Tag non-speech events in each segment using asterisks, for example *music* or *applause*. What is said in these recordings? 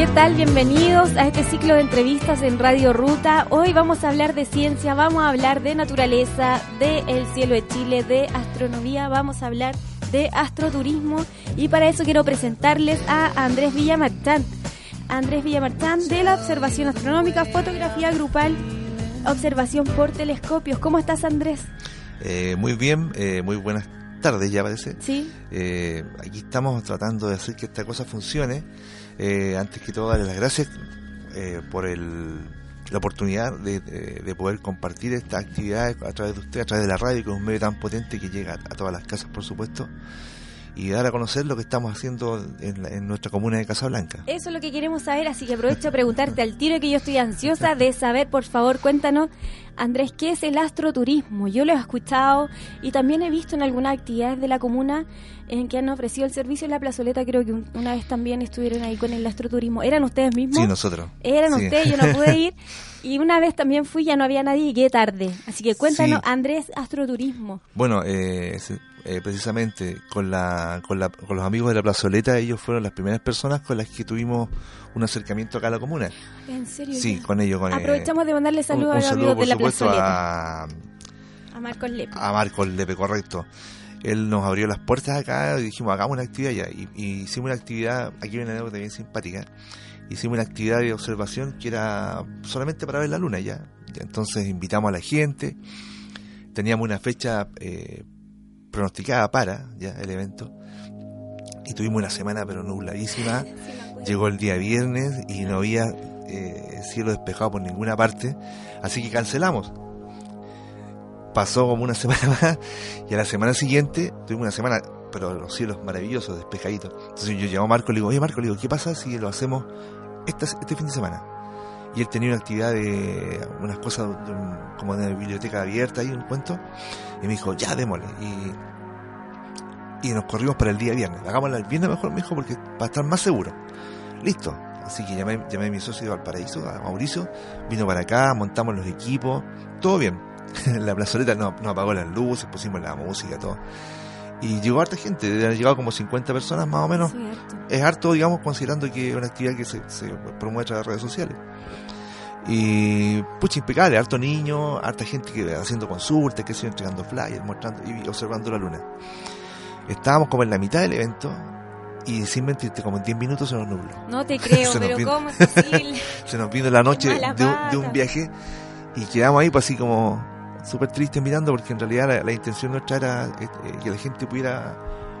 ¿Qué tal? Bienvenidos a este ciclo de entrevistas en Radio Ruta. Hoy vamos a hablar de ciencia, vamos a hablar de naturaleza, de el cielo de Chile, de astronomía, vamos a hablar de astroturismo y para eso quiero presentarles a Andrés Villamarchán. Andrés Villamarchán de la Observación Astronómica, Fotografía Grupal, Observación por Telescopios. ¿Cómo estás, Andrés? Eh, muy bien, eh, muy buenas tardes ya parece. Sí. Eh, aquí estamos tratando de hacer que esta cosa funcione. Eh, antes que todo, darles las gracias eh, por el, la oportunidad de, de- de poder compartir estas actividades a través de usted, a través de la radio, que es un medio tan potente que llega a todas las casas, por supuesto, y dar a conocer lo que estamos haciendo en, la- en nuestra comuna de Casablanca. Eso es lo que queremos saber, así que aprovecho a preguntarte al tiro que yo estoy ansiosa de saber, por favor, cuéntanos, Andrés, ¿qué es el astroturismo? Yo lo he escuchado y también he visto en algunas actividades de la comuna en que han ofrecido el servicio en la plazoleta, creo que un- una vez también estuvieron ahí con el astroturismo. ¿Eran ustedes mismos? Sí, nosotros. Eran Sí. ustedes, yo no pude ir. *laughs* Y una vez también fui, ya no había nadie y llegué tarde. Así que cuéntanos, Sí. Andrés, astroturismo. Bueno, eh, eh, precisamente con, la, con, la, con los amigos de la plazoleta, ellos fueron las primeras personas con las que tuvimos un acercamiento acá a la comuna. ¿En serio? Sí, ya? con ellos. Con, eh, Aprovechamos de mandarle saludos a los saludo, amigos de la por supuesto, plazoleta. a, A Marcos Lepe. a Marco Lepe, correcto. Él nos abrió las puertas acá y dijimos, hagamos una actividad ya. Y, y hicimos una actividad, aquí viene una anécdota bien simpática. Hicimos una actividad de observación que era solamente para ver la luna ya. Ya, Entonces invitamos a la gente. Teníamos una fecha eh, pronosticada para ya el evento. Y tuvimos una semana pero nubladísima. *laughs* Llegó el día viernes y no había eh, cielo despejado por ninguna parte, así que cancelamos. Pasó como una *laughs* semana más y a la semana siguiente tuvimos una semana, pero los cielos maravillosos, despejaditos. Entonces yo llamo a Marco y le digo, oye Marco, le digo, ¿qué pasa si lo hacemos esta- este fin de semana? Y él tenía una actividad de unas cosas como de una biblioteca abierta y un cuento. Y me dijo, ya démosle. Y, y nos corrimos para el día viernes. Hagámosla el viernes mejor, me dijo, porque para estar más seguro. Listo. Así que llamé, llamé a mi socio de Valparaíso, a Mauricio, vino para acá, montamos los equipos, todo bien. *laughs* la plazoleta nos, nos apagó las luces, pusimos la música, todo. Y llegó harta gente, han llegado como 50 personas más o menos. Es harto, digamos, considerando que es una actividad que se, se promueve a través de redes sociales. Y pucha, impecable, harto niño, harta gente que haciendo consultas, que se entregando flyers, mostrando y observando la luna. Estábamos como en la mitad del evento y sin mentirte, como en 10 minutos se nos nubló. No te creo, *laughs* pero vino- ¿cómo es posible? *laughs* Se nos vino la noche de de un viaje y quedamos ahí pues así como súper tristes mirando porque en realidad la, la intención nuestra era eh, eh, que la gente pudiera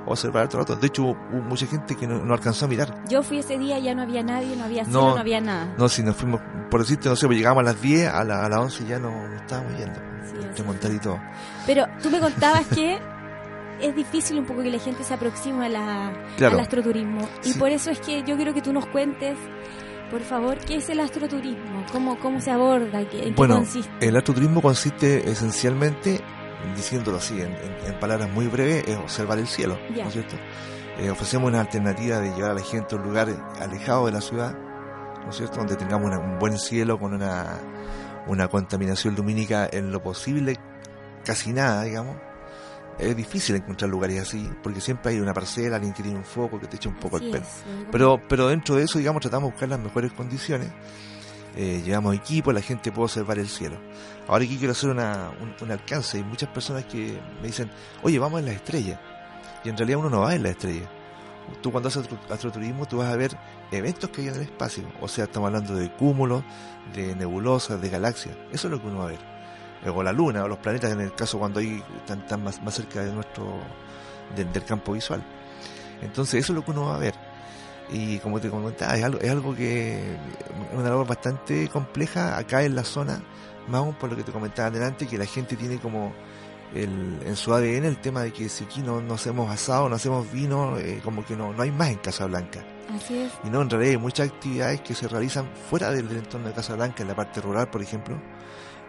observar el rato. De hecho hubo, mucha gente que no, no alcanzó a mirar. Yo fui ese día, ya no había nadie, no había cielo, No. no, había nada. No, si nos fuimos, por decirte, no sé, pues llegamos a las 10, a, la- a las 11 ya no, estábamos yendo. Sí, y todo. Pero tú me contabas *laughs* que es difícil un poco que la gente se aproxime a la, Claro. al astroturismo. Y Sí. por eso es que yo quiero que tú nos cuentes, por favor, qué es el astroturismo, cómo, cómo se aborda, qué, en Bueno, qué consiste. el astroturismo consiste esencialmente, diciéndolo así, en, en- en palabras muy breves, es observar el cielo. ¿no es cierto? Eh, ofrecemos una alternativa de llevar a la gente a un lugar alejado de la ciudad, ¿no es cierto? Donde tengamos una- un buen cielo con una, una contaminación lumínica en lo posible, casi nada, digamos. Es difícil encontrar lugares así, porque siempre hay una parcela, alguien que tiene un foco que te echa un poco Así el pelo. es. Pero, pero dentro de eso, digamos, tratamos de buscar las mejores condiciones. Eh, llevamos equipo, la gente puede observar el cielo. Ahora aquí quiero hacer una, un, un alcance. Hay muchas personas que me dicen, oye, vamos en las estrellas. Y en realidad uno no va en las estrellas. Tú cuando haces astro- astroturismo, tú vas a ver eventos que hay en el espacio. O sea, estamos hablando de cúmulos, de nebulosas, de galaxias. Eso es lo que uno va a ver. O la luna, o los planetas, en el caso cuando hay, están, están más, más cerca de nuestro, del, del campo visual. Entonces, eso es lo que uno va a ver. Y como te comentaba, es algo, es algo que es una labor bastante compleja acá en la zona, más aún por lo que te comentaba adelante, que la gente tiene como el, en su ADN el tema de que si aquí no, no hacemos asado, no hacemos vino, eh, como que no, no hay más en Casablanca. Así es. Y no, en realidad hay muchas actividades que se realizan fuera del, entorno de Casablanca, en la parte rural, por ejemplo.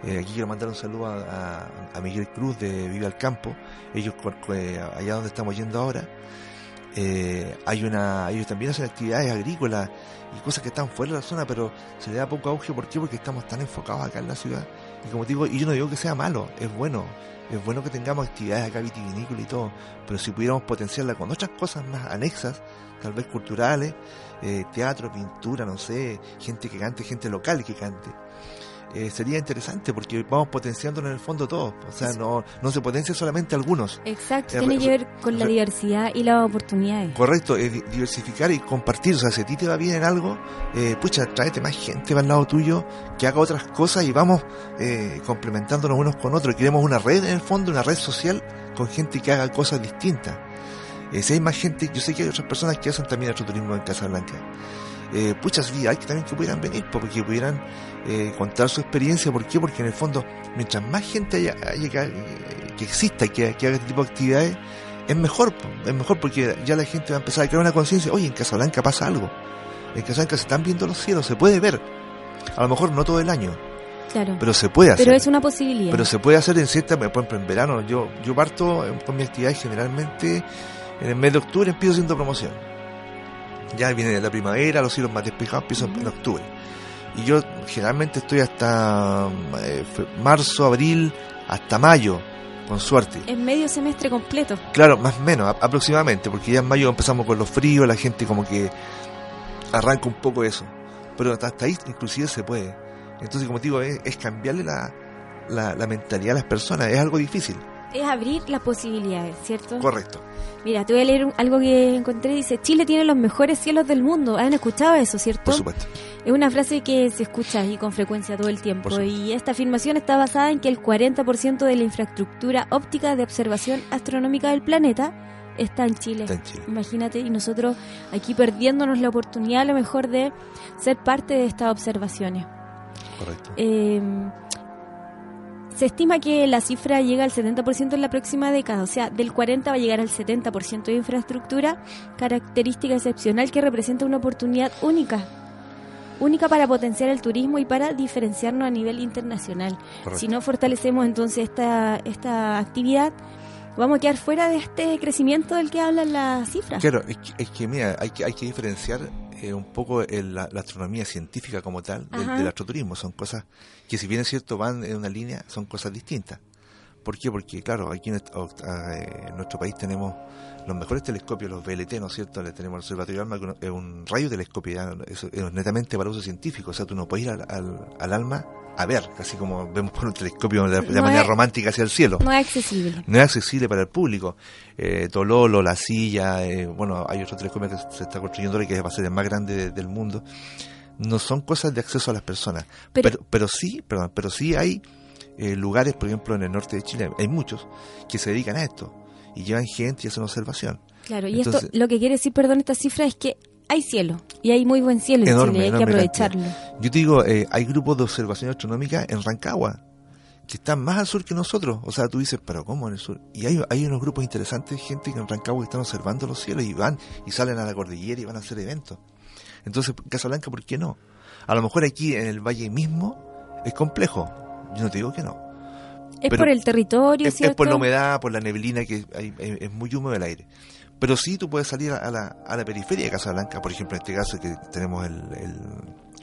Eh, aquí quiero mandar un saludo a, Miguel Cruz de Vive al Campo, ellos allá donde estamos yendo ahora. Eh, hay una, ellos también hacen actividades agrícolas y cosas que están fuera de la zona, pero se le da poco auge. ¿Por qué? Porque estamos tan enfocados acá en la ciudad. Y como digo, y yo no digo que sea malo, es bueno. Es bueno que tengamos actividades acá vitivinícolas y todo, pero si pudiéramos potenciarla con otras cosas más anexas, tal vez culturales, eh, teatro, pintura, no sé, gente que cante, gente local que cante. Eh, sería interesante porque vamos potenciando en el fondo todo. O sea, no, no se potencia solamente algunos. Exacto, tiene que ver con la diversidad y las oportunidades. Correcto, es diversificar y compartir. O sea, si a ti te va bien en algo, eh, pucha, tráete más gente al lado tuyo que haga otras cosas y vamos eh, complementándonos unos con otros. Queremos una red en el fondo, una red social con gente que haga cosas distintas. Eh, si hay más gente, yo sé que hay otras personas que hacen también turismo en Casablanca. Eh, puchas, hay que también que pudieran venir, porque pudieran eh, contar su experiencia. ¿Por qué? Porque en el fondo, mientras más gente haya, eh, que, exista y que, haga este tipo de actividades, es mejor, es mejor porque ya la gente va a empezar a crear una conciencia, oye, en Casablanca pasa algo. En Casablanca se están viendo los cielos, se puede ver. A lo mejor no todo el año. Claro. Pero se puede hacer. Pero es una posibilidad. Pero se puede hacer en cierta, por ejemplo, en verano. Yo, yo parto con mi actividad generalmente en el mes de octubre empiezo haciendo promoción ya viene la primavera, los cielos más despejados empiezan en octubre. Y yo generalmente estoy hasta eh, marzo, abril, hasta mayo, con suerte. En medio semestre completo. Claro, más o menos, aproximadamente, porque ya en mayo empezamos con los fríos, la gente como que arranca un poco eso. Pero hasta, ahí inclusive se puede. Entonces, como digo, es, es cambiarle la, la, la mentalidad a las personas, es algo difícil es abrir las posibilidades, ¿cierto? Correcto. Mira, te voy a leer algo que encontré. Dice, Chile tiene los mejores cielos del mundo. ¿Han escuchado eso, cierto? Por supuesto. Es una frase que se escucha ahí con frecuencia todo el tiempo. Y esta afirmación está basada en que el 40% de la infraestructura óptica de observación astronómica del planeta está en Chile. Está en Chile. Imagínate, y nosotros aquí perdiéndonos la oportunidad a lo mejor de ser parte de estas observaciones. Correcto. Eh, se estima que la cifra llega al 70% en la próxima década, o sea, del 40% va a llegar al 70% de infraestructura, característica excepcional que representa una oportunidad única, única para potenciar el turismo y para diferenciarnos a nivel internacional. Si no fortalecemos entonces esta, esta actividad, vamos a quedar fuera de este crecimiento del que hablan las cifras. Claro, es que, mira, hay que, hay que diferenciar eh, un poco la, astronomía científica como tal del, astroturismo. Son cosas que si bien es cierto van en una línea, son cosas distintas. ¿Por qué? Porque claro, aquí en, ah, eh, nuestro país tenemos los mejores telescopios, los VLT, ¿no es cierto? Le tenemos el Observatorio Alma, que es un radiotelescopio, es, es netamente para uso científico, o sea, tú no puedes ir al, al alma a ver, casi como vemos por un telescopio de, manera romántica hacia el cielo. No es accesible. No es accesible para el público. Eh, Tololo, La Silla, eh, bueno, hay otro telescopio que se está construyendo ahora que va a ser el más grande del mundo. No son cosas de acceso a las personas. Pero, pero, sí, perdón, pero sí hay eh, lugares, por ejemplo, en el norte de Chile, hay muchos que se dedican a esto y llevan gente y hacen observación. Claro, y esto lo que quiere decir, perdón, esta cifra es que hay cielo y hay muy buen cielo en Chile, hay que aprovecharlo. Yo te digo, eh, hay grupos de observación astronómica en Rancagua que están más al sur que nosotros. O sea, tú dices, pero ¿cómo en el sur? Y hay, hay unos grupos interesantes, gente que en Rancagua están observando los cielos y van y salen a la cordillera y van a hacer eventos. Entonces, Casablanca, ¿por qué no? A lo mejor aquí en el valle mismo es complejo. Yo no te digo que no. Es por el territorio, es, es, por la humedad, por la neblina, que es muy húmedo el aire. Pero sí tú puedes salir a la, a la periferia de Casablanca, por ejemplo, en este caso que tenemos el, el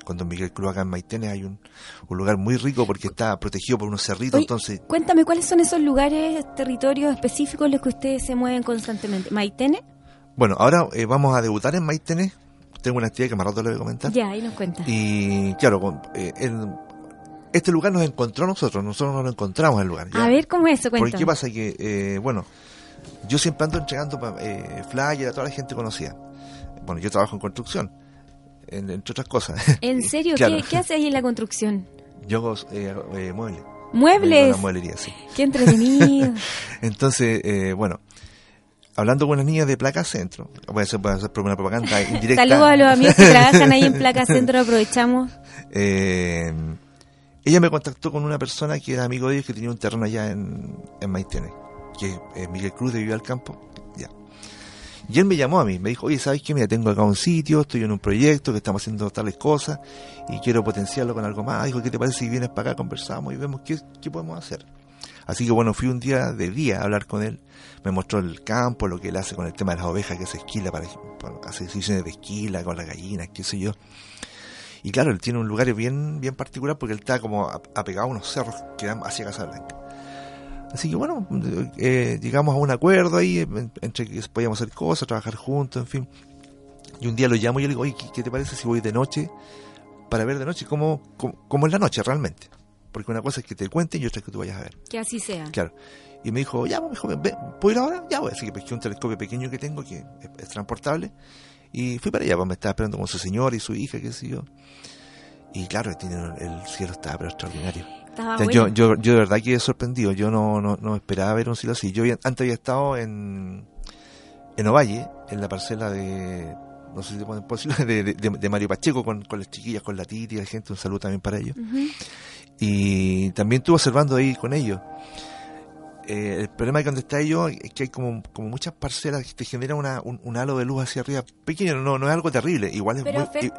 con Don Miguel Cruz acá en Maitene hay un, un, lugar muy rico porque está protegido por unos cerritos, entonces... Cuéntame, ¿cuáles son esos lugares, territorios específicos en los que ustedes se mueven constantemente? ¿Maitene? Bueno, ahora eh, vamos a debutar en Maitene, tengo una actividad que más rato le voy a comentar. Ya, ahí nos cuenta. Y claro, eh, este lugar nos encontró a nosotros, nosotros no lo encontramos el lugar. A ver, ¿cómo es eso? Cuéntame. Porque qué pasa que, eh, bueno yo siempre ando entregando eh, flyers a toda la gente conocida. Bueno, yo trabajo en construcción, entre otras cosas. *laughs* ¿En serio? ¿Qué, ¿Qué hace ahí en la construcción? Yo hago eh, eh, muebles. ¿Muebles? mueblería, sí. *laughs* Qué entretenido. *laughs* Entonces, eh, bueno, hablando con las niñas de Placa Centro, voy a hacer, voy a hacer una propaganda indirecta. Saludos a los amigos que trabajan ahí en Placa Centro, aprovechamos. Eh, ella me contactó con una persona que era amigo de ellos que tenía un terreno allá en, en Maitene, que es Miguel Cruz de Viva al Campo. Ya. Y él me llamó a mí, me dijo, oye, ¿sabes qué? Mira, tengo acá un sitio, estoy en un proyecto que estamos haciendo tales cosas y quiero potenciarlo con algo más. Dijo, ¿qué te parece si vienes para acá, conversamos y vemos qué, qué podemos hacer? Así que bueno, fui un día de día a hablar con él. Me mostró el campo, lo que él hace con el tema de las ovejas que se esquila para, para hacer sesiones de esquila con las gallinas, qué sé yo. Y claro, él tiene un lugar bien, bien particular porque él está como apegado a unos cerros que dan hacia Casablanca. Así que bueno, eh, llegamos a un acuerdo ahí entre que podíamos hacer cosas, trabajar juntos, en fin. Y un día lo llamo y yo le digo, oye, ¿qué, te parece si voy de noche para ver de noche cómo, cómo, es la noche realmente? Porque una cosa es que te cuenten y otra es que tú vayas a ver. Que así sea. Claro. Y me dijo, ya, pues, joven, ¿puedo ir ahora? Ya, voy. Así que pesqué un telescopio pequeño que tengo, que es, transportable. Y fui para allá, pues me estaba esperando con su señora y su hija, qué sé yo. Y claro, el cielo estaba pero extraordinario. yo, yo, yo de verdad quedé sorprendido. Yo no, no, no esperaba ver un cielo así. Yo antes había estado en, en Ovalle, en la parcela de no sé si ponen posible, *laughs* de, de, Mario Pacheco con, con, las chiquillas, con la Titi, la gente, un saludo también para ellos. Y también estuve observando ahí con ellos. Eh, el problema de donde está ellos es que hay como, como muchas parcelas que te generan una, un, halo de luz hacia arriba pequeño, no, no es algo terrible, igual es pero muy,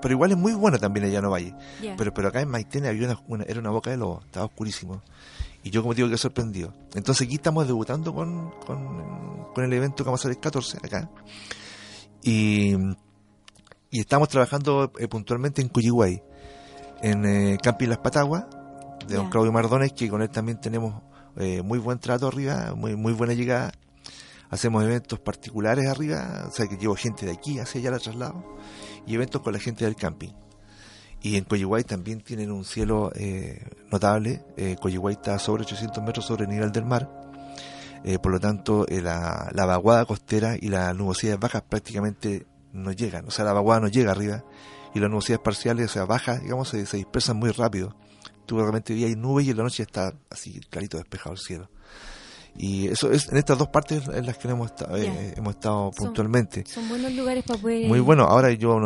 pero igual es muy bueno también allá no Valle. Pero, pero acá en Maitene había una, era una boca de lobo, estaba oscurísimo. Y yo como digo que sorprendido. Entonces aquí estamos debutando con, con, el evento que vamos a hacer el 14 acá. Y, y estamos trabajando eh, puntualmente en Cuyiguay, en eh, Camping Las Pataguas, de don Claudio Mardones, que con él también tenemos eh, muy buen trato arriba, muy, muy buena llegada. Hacemos eventos particulares arriba, o sea que llevo gente de aquí hacia allá la traslado, y eventos con la gente del camping. Y en Coyihuay también tienen un cielo eh, notable. Eh, está sobre 800 metros sobre el nivel del mar. Eh, por lo tanto, la, la, vaguada costera y las nubosidades bajas prácticamente no llegan. O sea, la vaguada no llega arriba y las nubosidades parciales, o sea, bajas, digamos, se dispersan muy rápido tú realmente día hay nubes y en la noche está así clarito despejado el cielo. Y eso es en estas dos partes en las que hemos estado, eh, hemos estado puntualmente. Son buenos lugares para poder... Muy bueno. Ahora yo,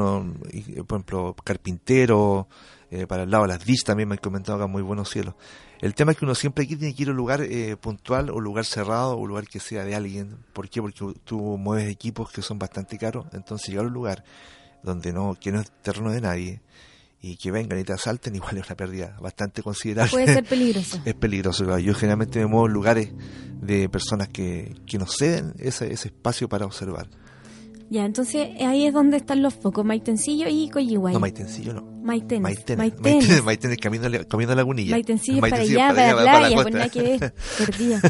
por ejemplo, carpintero, eh, para el lado de las DIS también me han comentado acá muy buenos cielos. El tema es que uno siempre aquí tiene que ir a un lugar eh, puntual o lugar cerrado o lugar que sea de alguien. ¿Por qué? Porque tú mueves equipos que son bastante caros. Entonces llegar a un lugar donde no, que no es terreno de nadie, y que vengan y te asalten, *laughs* igual es una pérdida bastante considerable. Puede ser peligroso. *laughs* es peligroso. Yo generalmente me muevo en lugares de personas que, que nos ceden ese, ese espacio para observar. Ya, entonces ahí es donde están los focos, Maitencillo y Coyihuay. No, Maitencillo no. Maitenes. Maitenes. Maitenes, Maitenes camino, camino a Lagunilla. Maitencillo, para allá, para, la playa, pues nada que ver, perdida.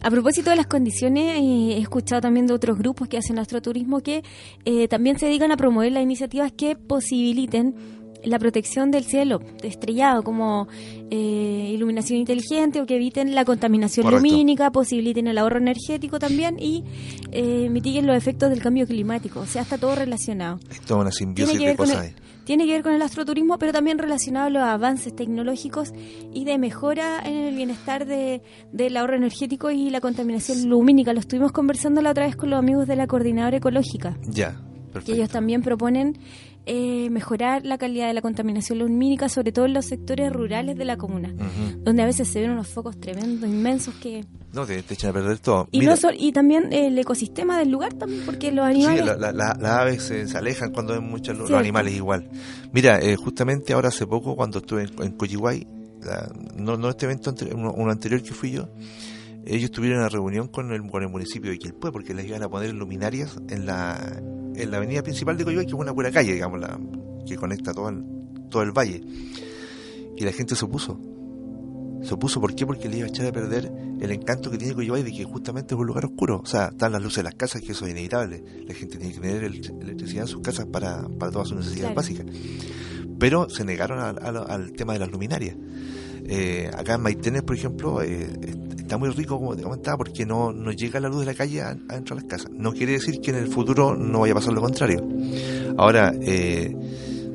A propósito de las condiciones, eh, he escuchado también de otros grupos que hacen astroturismo que eh, también se dedican a promover las iniciativas que posibiliten la protección del cielo estrellado, como eh, iluminación inteligente o que eviten la contaminación lumínica, posibiliten el ahorro energético también y eh, mitiguen los efectos del cambio climático. O sea, está todo relacionado. Es una simbiosis de cosas. tiene que ver con el astroturismo, pero también relacionado a los avances tecnológicos y de mejora en el bienestar de, del ahorro energético y la contaminación lumínica. Lo estuvimos conversando la otra vez con los amigos de la Coordinadora Ecológica. Ya, perfecto. Que ellos también proponen eh, mejorar la calidad de la contaminación lumínica, sobre todo en los sectores rurales de la comuna, donde a veces se ven unos focos tremendos, inmensos que... No, te, echan a perder todo. Y, y también el ecosistema del lugar también, porque los animales... Sí, las aves se, alejan cuando ven muchos los, animales igual. Mira, eh, justamente ahora hace poco, cuando estuve en, en no, no este evento, uno anterior que fui yo, ellos tuvieron una reunión con el, con el municipio de Quilpue porque les iban a poner luminarias en la, en la avenida principal de Coyhaique, que es una buena calle, digamos, la, que conecta todo el, todo el valle. Y la gente se opuso. Se opuso, ¿por qué? Porque le iba a echar a perder el encanto que tiene Coyhaique de que justamente es un lugar oscuro. O sea, están las luces de las casas, que eso es inevitable. La gente tiene que tener electricidad en sus casas para, para todas sus necesidades básicas. Pero se negaron al tema de las luminarias. Eh, acá en Maitenes, por ejemplo, eh, está muy rico, como te comentaba, porque no, no llega la luz de la calle adentro de las casas. No quiere decir que en el futuro no vaya a pasar lo contrario. Ahora, eh,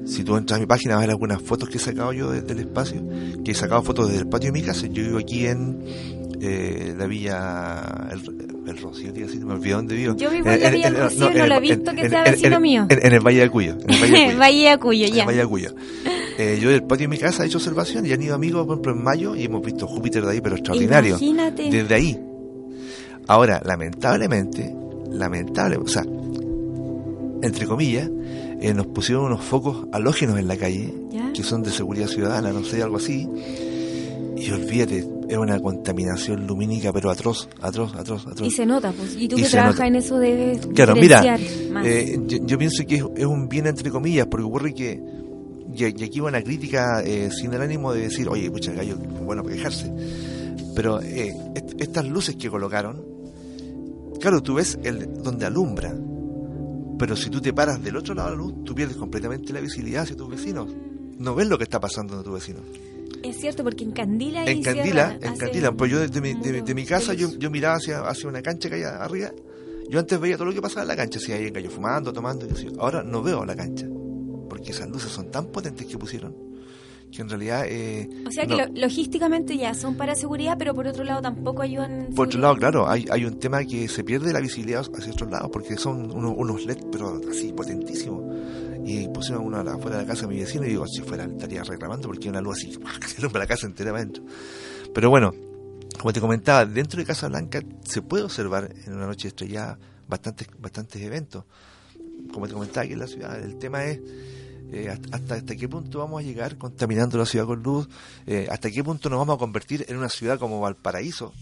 si tú entras a mi página, vas a ver algunas fotos que he sacado yo desde el espacio, que he sacado fotos desde el patio de mi casa. Yo vivo aquí en, eh, la villa el, el Rocío, tío, así, me olvidé dónde vivo. Yo vivo en la villa del Rocío, no, lo he visto que sea vecino mío. En, el Valle de Cuyo. En el Valle de Cuyo, *laughs* ya. En el Valle de Cuyo. Eh, yo del patio de mi casa he hecho observación y han ido amigos, por ejemplo, en mayo y hemos visto Júpiter de ahí, pero extraordinario. Imagínate. Desde ahí. Ahora, lamentablemente, lamentable, o sea, entre comillas, eh, nos pusieron unos focos halógenos en la calle, que son de seguridad ciudadana, no sé, algo así. Y olvídate, es una contaminación lumínica, pero atroz, atroz, atroz, atroz. Y se nota, pues. Y tú que trabajas en eso debes Claro, mira, eh, yo, pienso que es, un bien entre comillas, porque ocurre que, y, aquí va una crítica eh, sin el ánimo de decir, oye, pucha, gallo, bueno, para quejarse. Pero eh, estas luces que colocaron, claro, tú ves el donde alumbra, pero si tú te paras del otro lado de la luz, tú pierdes completamente la visibilidad hacia tus vecinos. No ves lo que está pasando en tus vecinos. Es cierto, porque en Candila... En Candila, en Candila. Pues yo desde mi, de, mi casa, yo, yo miraba hacia, hacia una cancha que hay arriba. Yo antes veía todo lo que pasaba en la cancha, si hay gallo fumando, tomando. Ahora no veo la cancha, porque esas luces son tan potentes que pusieron que en realidad... Eh, o sea que logísticamente ya son para seguridad, pero por otro lado tampoco ayudan... Por otro lado, claro, hay, hay un tema que se pierde la visibilidad hacia otros lados, porque son unos, unos LED, pero así potentísimos. Y pusieron uno afuera de la casa de mi vecino y digo, si fuera estaría reclamando porque hay una luz así, *laughs* que se la casa entera adentro. Pero bueno, como te comentaba, dentro de Casa Blanca se puede observar en una noche estrellada bastantes, bastantes eventos. Como te comentaba aquí en la ciudad, el tema es eh, hasta, hasta qué punto vamos a llegar contaminando la ciudad con luz, eh, hasta qué punto nos vamos a convertir en una ciudad como Valparaíso,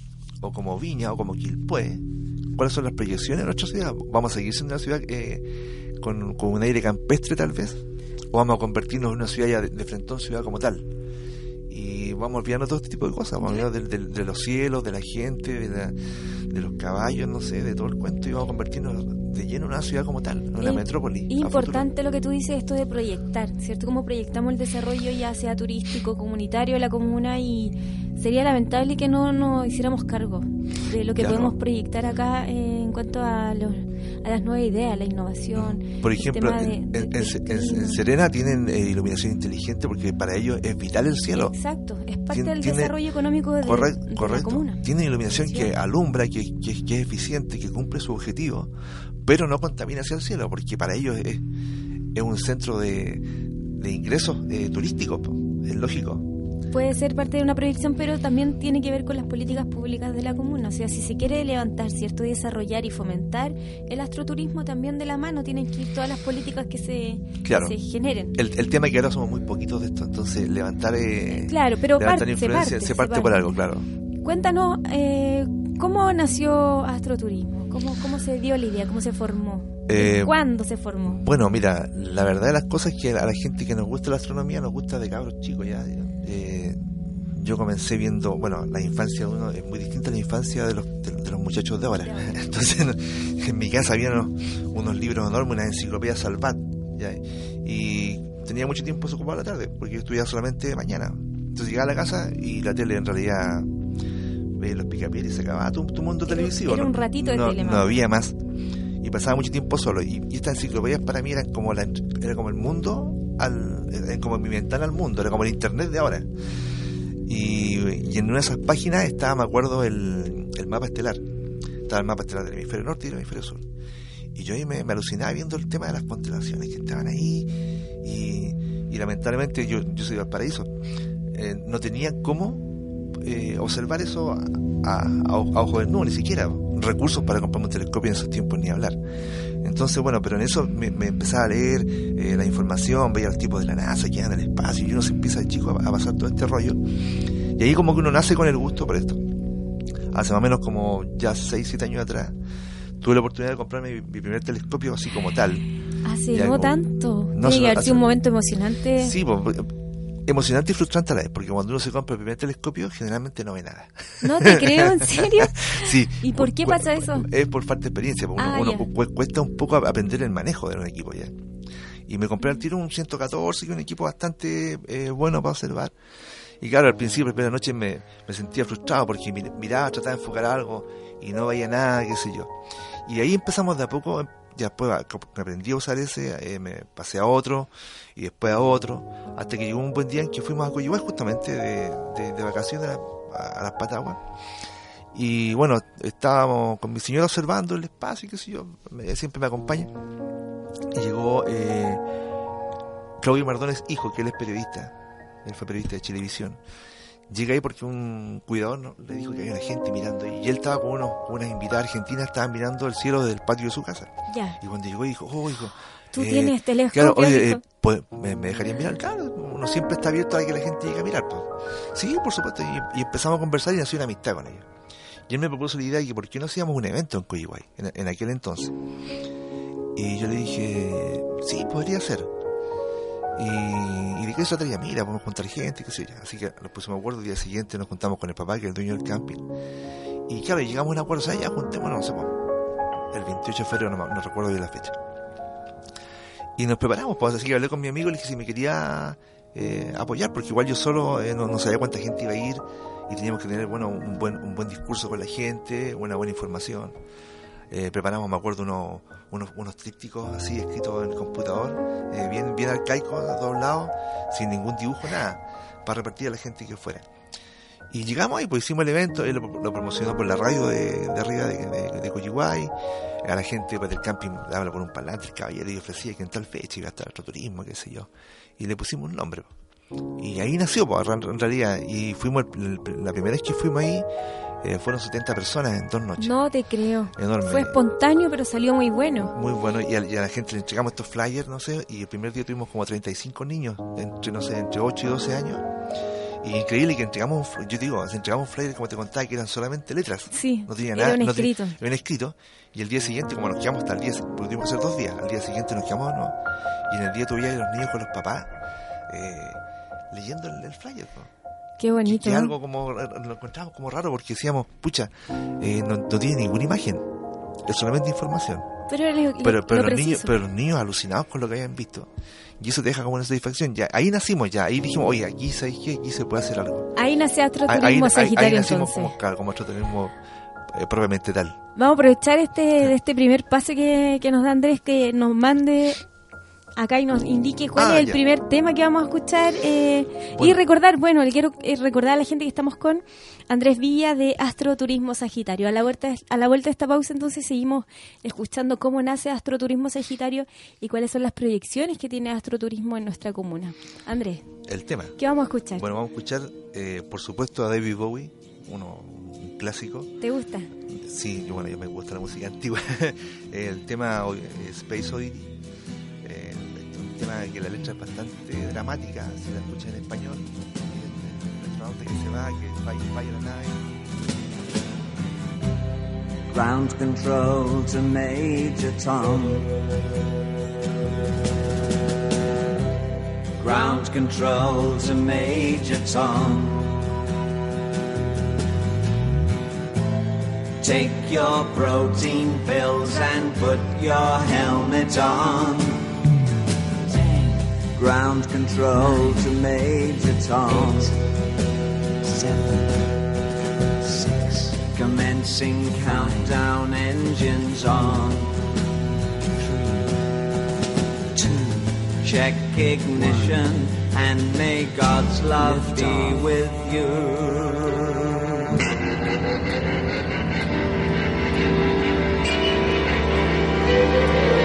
o como Viña, o como Quilpué. ¿Cuáles son las proyecciones de nuestra ciudad? ¿Vamos a seguir siendo una ciudad eh, con, con, un aire campestre tal vez? ¿O vamos a convertirnos en una ciudad ya de, de frente ciudad como tal? y vamos olvidando todo este tipo de cosas, vamos olvidando de, de, los cielos, de la gente, de, de, los caballos, no sé, de todo el cuento y vamos a convertirnos de lleno en una ciudad como tal, en una metrópoli. Importante lo que tú dices, esto de proyectar, ¿cierto? Como proyectamos el desarrollo ya sea turístico, comunitario de la comuna y sería lamentable que no nos hiciéramos cargo de lo que podemos proyectar acá en cuanto a, los, a las nuevas ideas, la innovación. Por ejemplo, en, Serena tienen eh, iluminación inteligente porque para ellos es vital el cielo. Exacto, es parte del desarrollo económico de, la comuna. Tienen iluminación que alumbra, que, que, es eficiente, que cumple su objetivo, pero no contamina hacia el cielo porque para ellos es, es un centro de, de ingresos eh, turísticos, es lógico puede ser parte de una proyección, pero también tiene que ver con las políticas públicas de la comuna. O sea, si se quiere levantar, ¿cierto? desarrollar y fomentar el astroturismo también de la mano, tienen que ir todas las políticas que se, se generen. El, el, tema es que ahora somos muy poquitos de esto, entonces levantar, eh, claro, pero parte, se, parte, por algo, claro. Cuéntanos, eh, ¿cómo nació Astroturismo? ¿Cómo, ¿Cómo se dio la idea? ¿Cómo se formó? Eh, ¿Cuándo se formó? Bueno, mira, la verdad de las cosas es que a la gente que nos gusta la astronomía nos gusta de cabros chicos ya. Eh, yo comencé viendo, bueno, la infancia de uno es muy distinta a la infancia de los, de, los muchachos de ahora. *laughs* Entonces, en mi casa había unos, libros enormes, una enciclopedia Salvat, y tenía mucho tiempo ocupado la tarde, porque yo estudiaba solamente mañana. Entonces llegaba a la casa y la tele en realidad veía los picapiedras y se acababa tu, tu mundo televisivo. Era un ratito de no, no había más. Y pasaba mucho tiempo solo. Y, y estas enciclopedias para mí eran como, la, era como el mundo, al, como mi ventana al mundo, era como el internet de ahora. Y, en una de esas páginas estaba, me acuerdo, el, el, mapa estelar. Estaba el mapa estelar del hemisferio norte y del hemisferio sur. Y yo ahí me, alucinaba viendo el tema de las constelaciones que estaban ahí. Y, lamentablemente yo, yo soy del paraíso. Eh, no tenía cómo eh, observar eso a, a, a, ojo de ni siquiera recursos para comprarme un telescopio en esos tiempos ni hablar. Entonces, bueno, pero en eso me, empezaba a leer eh, la información, veía los tipos de la NASA que andan en el espacio y uno se empieza el chico a, pasar todo este rollo. Y ahí como que uno nace con el gusto por esto. Hace más o menos como ya 6, 7 años atrás, tuve la oportunidad de comprarme mi, primer telescopio así como tal. Hace no tanto. No, Tiene que haber sido un momento emocionante. Sí, pues, emocionante y frustrante a la vez, porque cuando uno se compra el primer telescopio, generalmente no ve nada. No te *laughs* creo, ¿en serio? *laughs* sí. ¿Y por qué pasa eso? Es por falta de experiencia, porque uno, ah, cuesta un poco aprender el manejo de un equipo ya. Y me compré al tiro un 114, que es un equipo bastante eh, bueno para observar. Y claro, al principio, la primera noche me, me sentía frustrado porque miraba, trataba de enfocar algo y no veía nada, qué sé yo. Y ahí empezamos de a poco, ya después me aprendí a usar ese, eh, me pasé a otro y después a otro, hasta que llegó un buen día en que fuimos a Coyhuay justamente de, de, vacaciones a, las Pataguas. Y bueno, estábamos con mi señora observando el espacio, qué sé yo, me- siempre me acompaña. Y llegó eh, Claudio Mardones, hijo, que él es periodista, él fue periodista de Televisión. Llega ahí porque un cuidador ¿no? le dijo que había una gente mirando y él estaba con, unos, con unas invitadas argentinas, estaban mirando el cielo del patio de su casa. Ya. Y cuando llegó dijo, oh, hijo, Tú eh, tienes telescopio. Claro, oye, eh, pues, ¿me, me dejarían mirar? Claro, uno siempre está abierto a que la gente llegue a mirar. Pues. Sí, por supuesto. Y, y empezamos a conversar y nació una amistad con ellos. Y él me propuso la idea de que por qué no hacíamos un evento en Coyihuay, en, en aquel entonces. Y yo le dije, sí, podría ser. Y, y de se trataría, mira, podemos juntar gente, qué sé yo. Así que nos pusimos acuerdo, el día siguiente nos juntamos con el papá, que es el dueño del camping. Y claro, llegamos a un acuerdo, o sea, ya juntémonos, no sé, pues, el 28 de febrero, no, no recuerdo bien la fecha. Y nos preparamos, pues así que hablé con mi amigo le dije si me quería eh, apoyar, porque igual yo solo eh, no, no sabía cuánta gente iba a ir y teníamos que tener bueno un buen un buen discurso con la gente, una buena información. Eh, preparamos, me acuerdo, unos, unos, unos trípticos así escritos en el computador, eh, bien, bien arcaicos a todos lados, sin ningún dibujo, nada, para repartir a la gente que fuera. Y llegamos ahí, pues hicimos el evento, él lo, lo promocionó por la radio de, de arriba de, de, de Coyihuay, a la gente pues, del camping le habla por un parlante, el caballero y ofrecía que en tal fecha iba a estar otro turismo, qué sé yo. Y le pusimos un nombre. Y ahí nació, pues, en realidad. Y fuimos, la primera vez que fuimos ahí, eh, fueron 70 personas en dos noches. No te creo. Enorme. Fue espontáneo, pero salió muy bueno. Muy bueno, y a, y a la gente le entregamos estos flyers, no sé, y el primer día tuvimos como 35 niños, entre, no sé, entre 8 y 12 años. Y increíble que entregamos, yo digo, entregamos un flyer, como te contaba, que eran solamente letras. Sí, No tenía era nada. un no tenía- escrito. era escrito. Y el día siguiente, como nos quedamos hasta el día, porque tuvimos que hacer dos días, al día siguiente nos quedamos, ¿no? Y en el día todavía los niños con los papás, eh, leyendo el, el flyer, ¿no? Qué que, bonito. que ¿no? algo como lo encontramos como raro porque decíamos pucha eh, no, no tiene ninguna imagen es solamente información. Pero, le- pero pero lo los niños pero los niños alucinados con lo que habían visto. Y eso te deja como una satisfacción. Ya ahí nacimos ya ahí dijimos oye aquí sabes qué aquí se puede hacer algo Ahí nace ahí, Astroturismo ahí, ahí Sagitario nacimos entonces. como, claro, como astroturismo eh, propiamente tal. Vamos a aprovechar este, de este primer pase que, que nos da Andrés, que nos mande acá y nos indique cuál Ah, es el ya. primer tema que vamos a escuchar. eh, Y recordar, bueno, le quiero eh, recordar a la gente que estamos con Andrés Villa de Astroturismo Sagitario. A la vuelta, a la vuelta de esta pausa, entonces seguimos escuchando cómo nace Astroturismo Sagitario y cuáles son las proyecciones que tiene Astroturismo en nuestra comuna. Andrés, el tema ¿qué vamos a escuchar? bueno vamos a escuchar eh, por supuesto a David Bowie uno un clásico ¿Te gusta? Sí, bueno, yo me gusta la música antigua. *laughs* el tema Space Oddity, tema que la letra es bastante dramática, si la en español. El, astronauta que se va, que la nave. Ground control to Major Tom. Ground control to Major Tom. Take your protein pills and put your helmet on. Ground control to Major Tom. Seven, six. Commencing countdown engines on. Three, two. Check ignition and may God's love be with you. *laughs*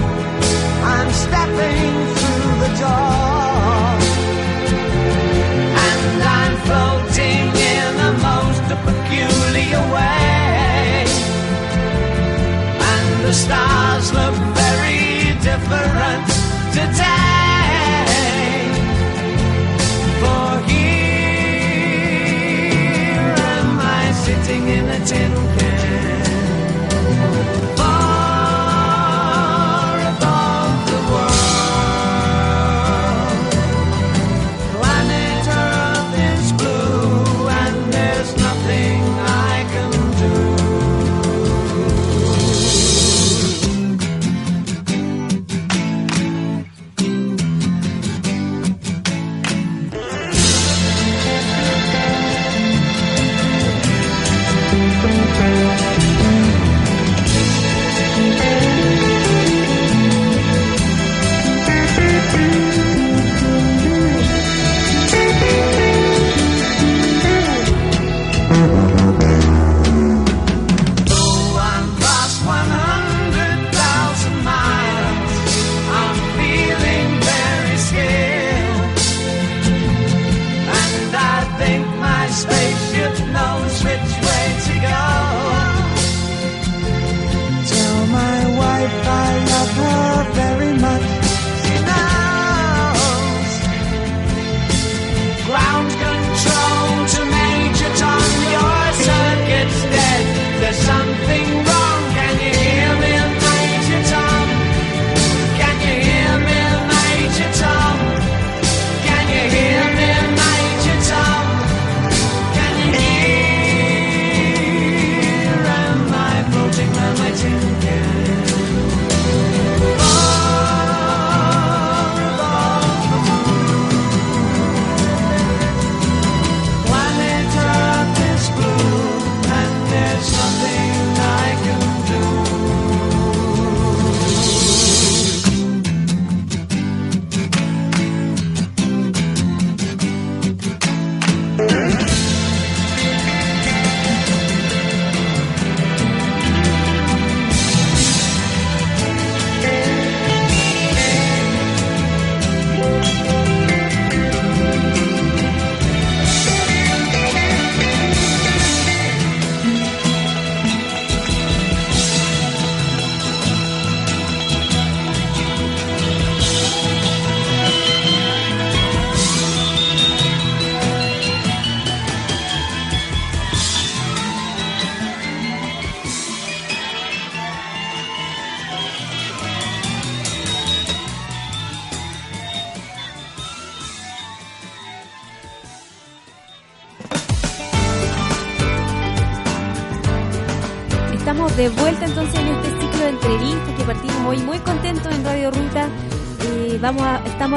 The stars look very different today.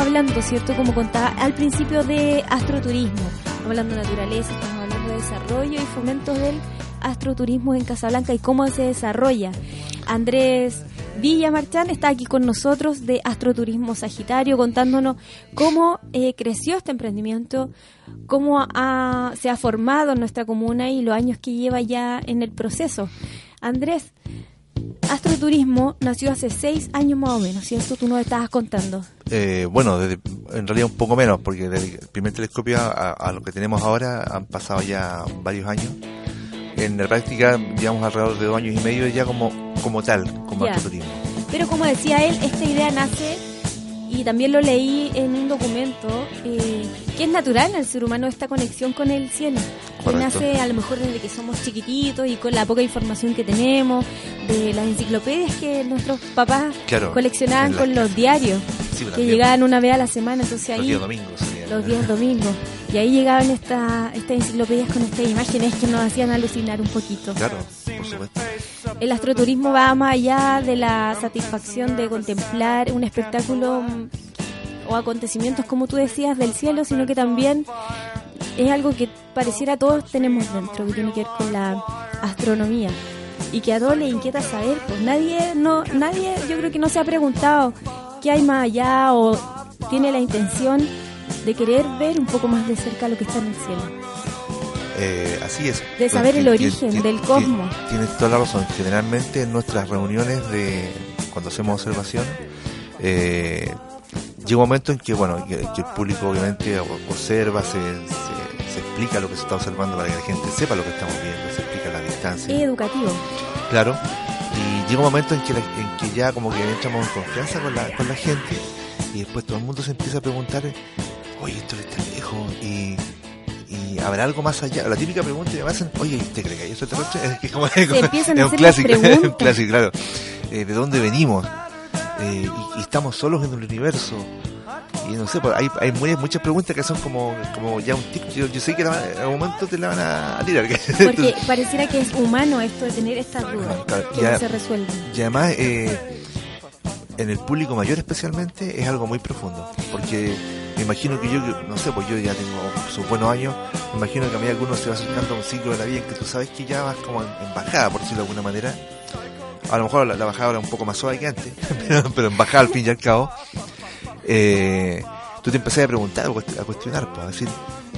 Hablando, ¿cierto? Como contaba al principio de astroturismo. Estamos hablando de naturaleza, estamos hablando de desarrollo y fomento del astroturismo en Casablanca y cómo se desarrolla. Andrés Villamarchán está aquí con nosotros de Astroturismo Sagitario contándonos cómo eh, creció este emprendimiento, cómo se ha formado en nuestra comuna y los años que lleva ya en el proceso. Andrés, Astroturismo nació hace seis años más o menos, ¿cierto? Tú nos estabas contando. Eh, bueno, desde- en realidad un poco menos, porque desde el primer telescopio a, a lo que tenemos ahora han pasado ya varios años. En la práctica llevamos alrededor de dos años y medio ya como, como tal, como Ya. astroturismo. Pero como decía él, esta idea nace, y también lo leí en un documento, eh, que es natural al ser humano esta conexión con el cielo. Que Correcto. nace a lo mejor desde que somos chiquititos y con la poca información que tenemos, de las enciclopedias que nuestros papás Claro, coleccionaban con los diarios, Sí, que llegaban una vez a la semana, entonces Los ahí días domingos. sería. los días domingos. Y ahí llegaban esta- estas enciclopedias con estas imágenes que nos hacían alucinar un poquito. Claro, por supuesto. El astroturismo va más allá de la satisfacción de contemplar un espectáculo mm, o acontecimientos, como tú decías, del cielo, sino que también es algo que pareciera todos tenemos dentro, que tiene que ver con la astronomía y que a todos les inquieta saber. Pues nadie, no, nadie, yo creo que no se ha preguntado qué hay más allá o tiene la intención de querer ver un poco más de cerca lo que está en el cielo. Eh, así es. De saber el Tien- origen del cosmos. Tienes toda la razón. Generalmente en nuestras reuniones de cuando hacemos observación, eh, llega un momento en que, bueno, que, que el público obviamente observa, se, se, se explica lo que se está observando para que la gente sepa lo que estamos viendo, se explica la distancia. Es educativo. Claro. Y llega un momento en que, la- en que ya como que entramos en confianza con la, con la gente y después todo el mundo se empieza a preguntar, oye, esto está lejos y, y habrá algo más allá. La típica pregunta que me hacen, oye, ¿te crees que hay extraterrestre? *laughs* Es que como, empiezan a es un clásico, *laughs* es un clásico, claro. Eh, ¿De dónde venimos? Eh, y, y estamos solos en el universo. Y no sé, pues hay, hay muy- muchas preguntas que son como, como ya un tic. Yo, yo sé que la- en algún momento te la van a, a tirar. *laughs* Porque pareciera que es humano esto de tener estas dudas Claro, que ya- no se resuelven. Y además, eh, en el público mayor especialmente, es algo muy profundo. Porque me imagino que yo, no sé, pues yo ya tengo sus buenos años, me imagino que a medida que uno se va acercando a un ciclo de la vida en que tú sabes que ya vas como en, en bajada, por decirlo de alguna manera. A lo mejor la, la bajada ahora un poco más suave que antes, *laughs* pero, pero en bajada al fin y al cabo. Eh, tú te empezás a preguntar, a cuestionar, pues, a decir,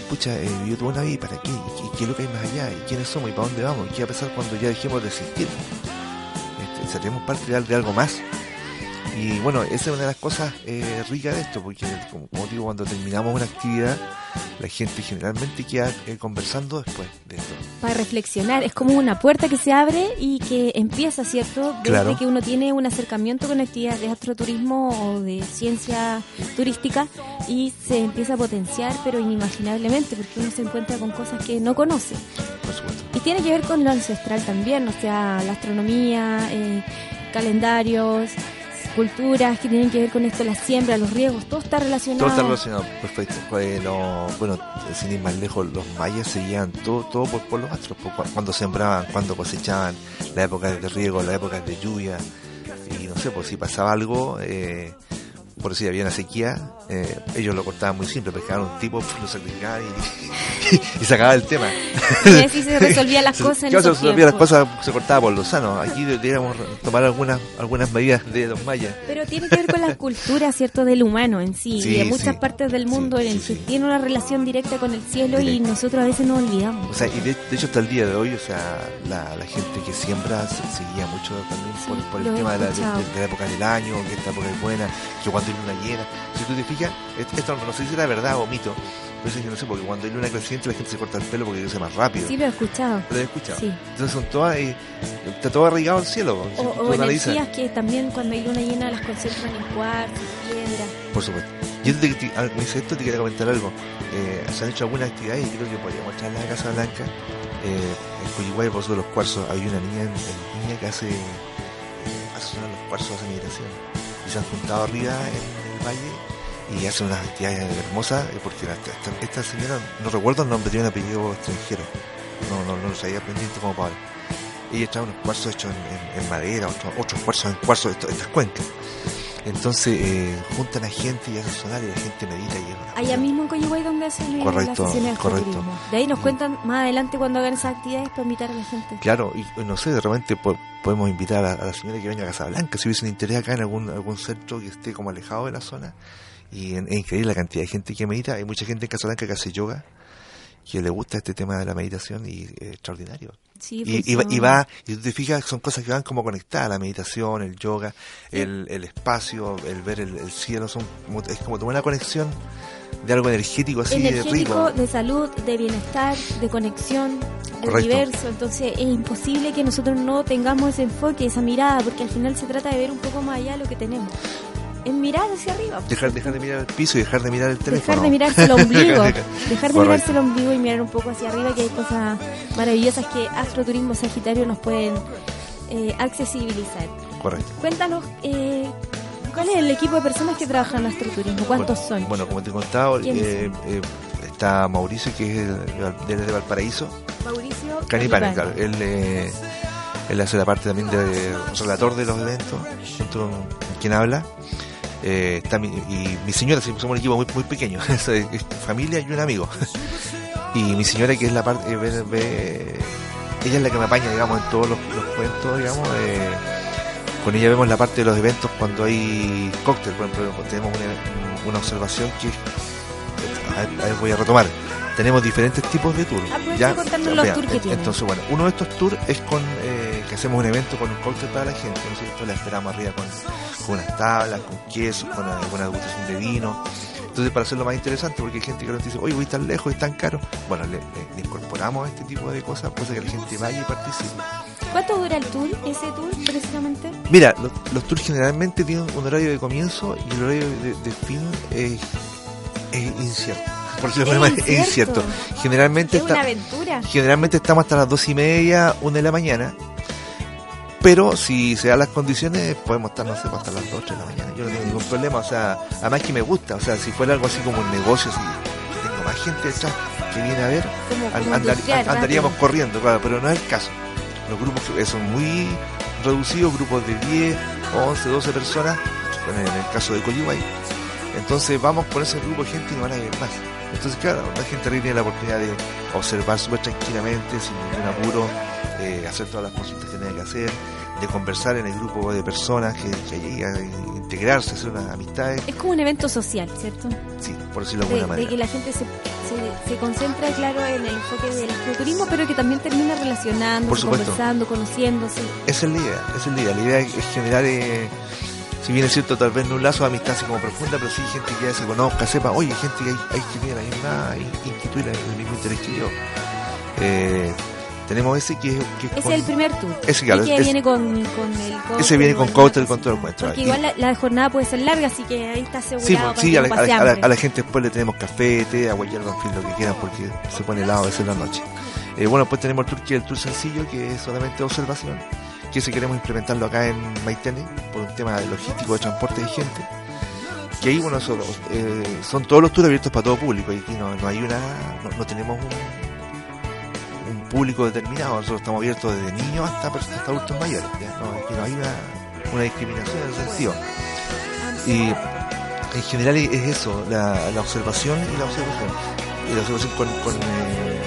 pucha, eh, yo tuve vida, ¿y ¿para qué? ¿Y qué, es lo que hay más allá? ¿Y quiénes somos? ¿Y para dónde vamos? ¿Y qué va a pasar cuando ya dejemos de existir? Este, seremos parte de, al- de algo más. Y bueno, esa es una de las cosas eh, ricas de esto, porque como, como digo, cuando terminamos una actividad, la gente generalmente queda eh, conversando después de esto. Para reflexionar, es como una puerta que se abre y que empieza, ¿cierto? Desde Claro. que uno tiene un acercamiento con actividades de astroturismo o de ciencia turística y se empieza a potenciar, pero inimaginablemente, porque uno se encuentra con cosas que no conoce. Por supuesto. Y tiene que ver con lo ancestral también, o sea, la astronomía, eh, calendarios, culturas que tienen que ver con esto, la siembra, los riegos, todo está relacionado. Todo está relacionado, perfecto. Eh, lo- bueno, sin ir más lejos, los mayas seguían todo, todo por, por los astros, por cu- cuando sembraban, cuando cosechaban, la época de riego, la época de lluvia, y no sé, pues si pasaba algo, eh, por decir, había una sequía, eh, ellos lo cortaban muy simple, pescaban un tipo, lo sacrificaban y, *laughs* y, sacaba el tema. Y así se resolvían las *laughs* cosas en claro, se resolvían las cosas, se cortaba por los sanos. Aquí deberíamos tomar algunas, algunas medidas de los mayas. Pero tiene que ver con la cultura, ¿cierto?, del humano en sí, Sí, y de muchas sí. partes del mundo Sí, en el sí, que tiene una relación directa con el cielo y nosotros a veces nos olvidamos. O sea, y de, de hecho hasta el día de hoy, o sea, la, la gente que siembra se seguía mucho también por, por el tema de la, de- escuchado. de la época del año, que esta época es buena, que cuando hay luna llena. Si tú te fijas, esto no sé si era verdad o mito, pero es que no sé, porque cuando hay luna creciente la gente se corta el pelo porque crece más rápido. Sí, lo he escuchado. ¿Lo he escuchado? Sí. Entonces son todas, eh, está todo arraigado al cielo. O, o energías que también cuando hay luna llena las concentran en cuarzo, piedra. Por supuesto. Yo te, te- ah, me dice esto, te quería comentar algo. Eh, se han hecho algunas actividades y creo que podríamos traerlas a Casa Blanca. Eh, en Cuyiguay, por eso de los cuarzos, hay una niña, en- niña que hace, eh, hace sonar los cuarzos, hace meditación. Y se han juntado arriba en el valle y hacen unas actividades hermosas eh, porque esta, esta señora, no recuerdo el nombre, tiene un apellido extranjero. No, no, no lo sabía pendiente como Pablo. Ella trae unos cuarzos hechos en, en- en madera, otros, otros cuarzos en cuarzos, esto- estas cuencas. Entonces eh, juntan a gente y hacen sonar y la gente medita y es una Allá mismo en Coyhuay donde hacen Correcto, las correcto. De ahí nos cuentan más adelante cuando hagan esas actividades para invitar a la gente. Claro, y no sé, de repente po- podemos invitar a, a la señora que venga a Casablanca, si hubiese un interés acá en algún, algún centro que esté como alejado de la zona. Y es increíble la cantidad de gente que medita. Hay mucha gente en Casablanca que hace yoga, que le gusta este tema de la meditación y es extraordinario. Sí, Y, y va, y va, y tú te fijas, son cosas que van como conectadas, la meditación, el yoga, el, el espacio, el ver el, el cielo, son como- es como tomar una conexión de algo energético así de energético, rico. de salud, de bienestar, de conexión, de Correcto. universo. Entonces es imposible que nosotros no tengamos ese enfoque, esa mirada, porque al final se trata de ver un poco más allá de lo que tenemos. Es mirar hacia arriba. Dejar, dejar de mirar el piso y dejar de mirar el teléfono. *laughs* Dejar de mirarse el ombligo, dejar de mirarse el ombligo y mirar un poco hacia arriba, que hay cosas maravillosas que Astroturismo Sagitario nos pueden eh, accesibilizar. Correcto. Cuéntanos, eh, ¿cuál es el equipo de personas que trabajan en Astroturismo? ¿Cuántos bueno, son? Bueno, como te he contado, ¿Quiénes eh, eh, está Mauricio, que es el- de, de Valparaíso. Mauricio Canipane. claro. Él, eh, él hace la parte también de relator de los eventos, junto con quien habla. Eh, está mi, y mi señora, somos un equipo muy, muy pequeño, *laughs* es, es familia y un amigo. y mi señora, que es la parte, eh, ve- ve- ella es la que me apaña, digamos, en todos los, los cuentos, digamos. eh, con ella vemos la parte de los eventos cuando hay cóctel, por ejemplo, tenemos una, una observación que, a ver, a ver, voy a retomar. Tenemos diferentes tipos de tours. Los que tienen. Entonces, bueno, uno de estos tours es con que hacemos un evento con un cóctel para la gente, ¿no es cierto? La esperamos arriba con, con unas tablas, con quesos, con alguna degustación de vino. Entonces, para hacerlo más interesante, porque hay gente que nos dice, oye, voy tan lejos, es tan caro. Bueno, le, le- le incorporamos este tipo de cosas, cosa que la gente vaya y participe. ¿Cuánto dura el tour, ese tour precisamente? Mira, los, los tours generalmente tienen un horario de comienzo y el horario de, de fin es, es incierto. *laughs* Por decirlo de alguna manera, es incierto. Generalmente Es una está, aventura. generalmente estamos hasta las dos y media, una de la mañana. Pero si se dan las condiciones, podemos estar, no sé, hasta las 2, 3 de la mañana. Yo no tengo ningún problema. O sea, además que me gusta. O sea, si fuera algo así como un negocio, si tengo más gente detrás que viene a ver, Como, and- como andar- industrial, andaríamos corriendo, claro, pero no es el caso. Los grupos son muy reducidos, grupos de 10, 11, 12 personas, en el caso de Coyihuay. Entonces vamos con ese grupo de gente y no van a ver más. Entonces, claro, la gente tiene la oportunidad de observar súper tranquilamente, sin ningún apuro, eh, hacer todas las consultas que tenga que hacer, de conversar en el grupo de personas que, que llega a integrarse, hacer unas amistades. Es como un evento social, ¿cierto? Sí, por decirlo de De, alguna de manera. que la gente se, se, se concentra, claro, en el enfoque del turismo, pero que también termina relacionando, conversando, conociéndose. Esa es la idea, esa es la idea. La idea es generar, eh, si bien es cierto, tal vez no un lazo de amistad así como profunda, pero sí gente que ya se conozca, sepa, oye, gente que hay, hay que tiene la misma la- el mismo interés que yo. Eh, tenemos ese que, que es con- el primer tour. Ese, claro, que viene con, con el costo, ese viene con el- costo del control encuentro. Porque igual la, la jornada puede ser larga, así que ahí está asegurado. Sí, pues, sí a, la, a la- a la- hambre. a la gente después le tenemos café, té, agua algo, en fin, lo que quieran, porque se pone helado a veces en la noche. Eh, bueno, después tenemos el tour que es el tour sencillo, que es solamente observación, que ese queremos implementarlo acá en Maitene, por un tema de logístico de transporte de gente. Que ahí, bueno, son, eh, son todos los tours abiertos para todo público, y aquí no, no hay una, no, no tenemos un público determinado, nosotros estamos abiertos desde niños hasta, hasta adultos mayores, ¿ya? No, aquí no hay una, una discriminación en ese sentido. Y en general es eso, la, la observación y la observación. Y la observación con, con, eh,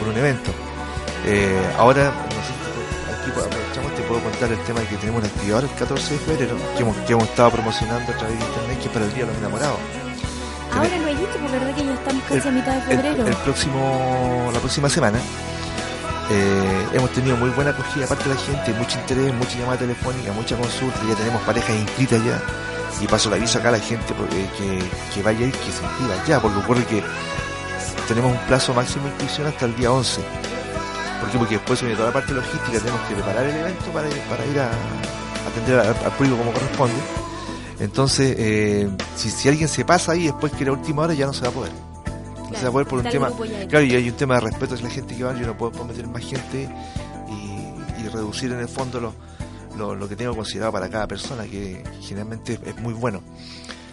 con un evento. Eh, ahora, no sé aquí aprovechamos, te puedo contar el tema de que tenemos una actividad el 14 de febrero, que hemos, que hemos estado promocionando a través de internet, que es para el Día de los Enamorados. Ahora lo he dicho, porque verdad que ya estamos casi a mitad de El, febrero. el próximo, la próxima semana eh, hemos tenido muy buena acogida aparte de la gente, mucho interés, mucha llamada telefónica, mucha consulta, ya tenemos parejas inscritas ya. Y paso el aviso acá a la gente porque- que, que vaya y que se inscriba ya, porque ocurre que tenemos un plazo máximo de inscripción hasta el día 11. ¿Por qué? Porque después viene toda la parte logística, tenemos que preparar el evento para, para ir a atender al, al público como corresponde. Entonces, eh, si, si alguien se pasa ahí después que la última hora ya no se va a poder. Se va a poder por un tema. Claro, y hay un tema de respeto hacia la gente que va, yo no puedo meter más gente y, y reducir en el fondo lo, lo, lo que tengo considerado para cada persona, que generalmente es, muy bueno.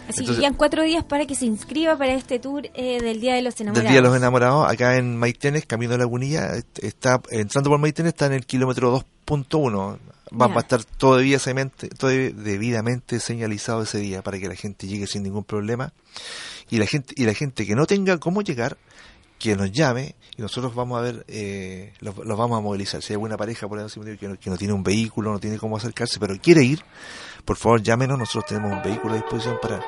Así entonces- que quedan cuatro días para que se inscriba para este tour eh, del Día de los Enamorados. Del Día de los Enamorados, acá en Maitenes, Camino de Lagunilla, est- está entrando por Maitenes, está en el kilómetro 2.1. Va, va a estar todo debidamente, todo debidamente señalizado ese día para que la gente llegue sin ningún problema. Y la gente, y la gente que no tenga cómo llegar, que nos llame y nosotros vamos a ver, eh, los, los vamos a movilizar. Si hay alguna pareja, por ejemplo, que no, que no tiene un vehículo, no tiene cómo acercarse, pero quiere ir, por favor llámenos, nosotros tenemos un vehículo a disposición para,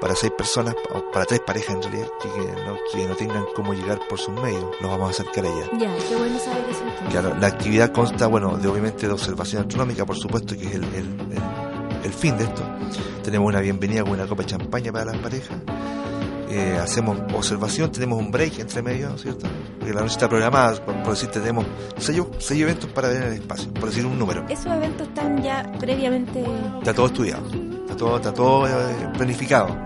para seis personas, o para tres parejas en realidad, que, que no, que no tengan cómo llegar por sus medios, los vamos a acercar allá. Ya, qué bueno saber eso. Claro, la actividad consta, bueno, de obviamente de observación astronómica, por supuesto, que es el, el, el- el fin de esto. Tenemos una bienvenida con una copa de champaña para las parejas. Eh, hacemos observación, tenemos un break entre medio, ¿no es ¿cierto? Porque la noche está programada, por, por decirte, tenemos seis, seis eventos para ver en el espacio, por decir un número. Esos eventos están ya previamente... Está todo estudiado, está todo, está todo eh, planificado.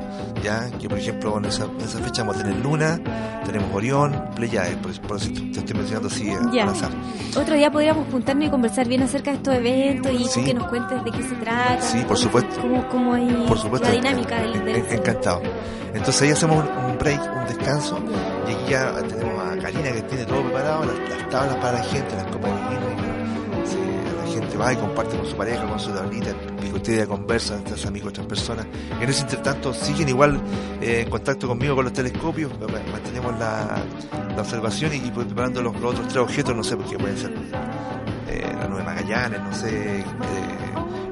Ya, que por ejemplo en esa, en esa fecha vamos a tener Luna, tenemos Orión, Pleiades, por, por decir, te estoy mencionando así eh, Ya. al azar. Otro día podríamos juntarnos y conversar bien acerca de estos eventos y Sí. que nos cuentes de qué se trata. Sí, por supuesto. Cómo, cómo hay Por supuesto. la dinámica del, del en- Encantado. Entonces ahí hacemos un, un break, un descanso, y aquí ya tenemos a Karina que tiene todo preparado, las, las tablas para la gente, las copas de vino, y la gente va y comparte con su pareja, con su tablita, picotea, conversa, estás amigos otras personas. En ese intertanto siguen igual eh, en contacto conmigo con los telescopios, ma- mantenemos la, observación y, y preparando los, otros tres objetos, no sé, porque pueden ser eh, la nube Magallanes, no sé, eh,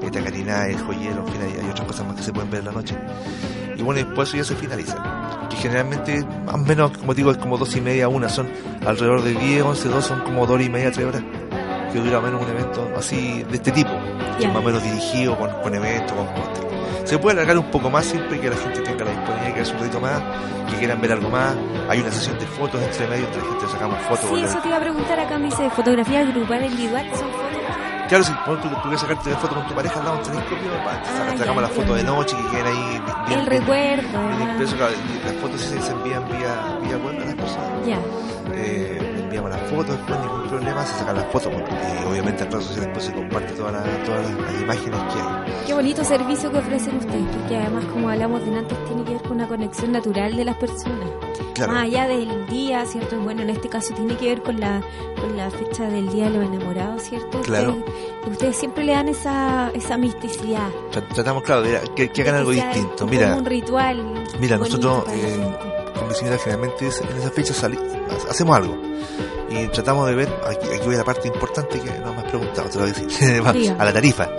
esta Carina, el joyero, en fin, hay, hay otras cosas más que se pueden ver en la noche. Y bueno, después eso ya se finaliza. Que generalmente, más o menos, como digo, es como dos y media, una, son alrededor de 10, 11, 2, son como dos y media, tres horas. Que dura menos un evento así, de este tipo. que es más o menos dirigido, con, con eventos, con costes. Se puede alargar un poco más siempre que la gente tenga la disponibilidad que hacer un ratito más, que quieran ver algo más. Hay una sesión de fotos entre medio, entre la gente sacamos fotos. Sí, la- eso te iba a preguntar acá, me dice fotografía grupal individual, son fotos. Claro, si tú, tú quieres sacarte foto con tu pareja al lado Ah, saca- ya, sacamos las fotos de entiendo. noche que queden ahí bien, El recuerdo, bien ¿verdad? impreso, claro, y las fotos sí se, se envían vía, vía web a las personas. Ya. Eh, enviamos las fotos, después ningún problema, se sacan las fotos, porque obviamente en redes sociales después se comparte todas las, todas las, las imágenes que hay. Qué bonito servicio que ofrecen ustedes, porque además, como hablamos de antes, tiene que ver con una conexión natural de las personas. Claro. Más allá del día, ¿cierto? Bueno, en este caso tiene que ver con la, con la fecha del Día de los Enamorados, ¿cierto? Claro. Ustedes, ustedes siempre le dan esa, esa misticidad. Tra- Tratamos, claro, de que, que hagan algo distinto. Mira, un ritual. Mira, nosotros eh, mi señora generalmente en esa fecha ha- hacemos algo y tratamos de ver, aquí, aquí voy a la parte importante que no me has preguntado, te lo voy a decir, *laughs* a la tarifa.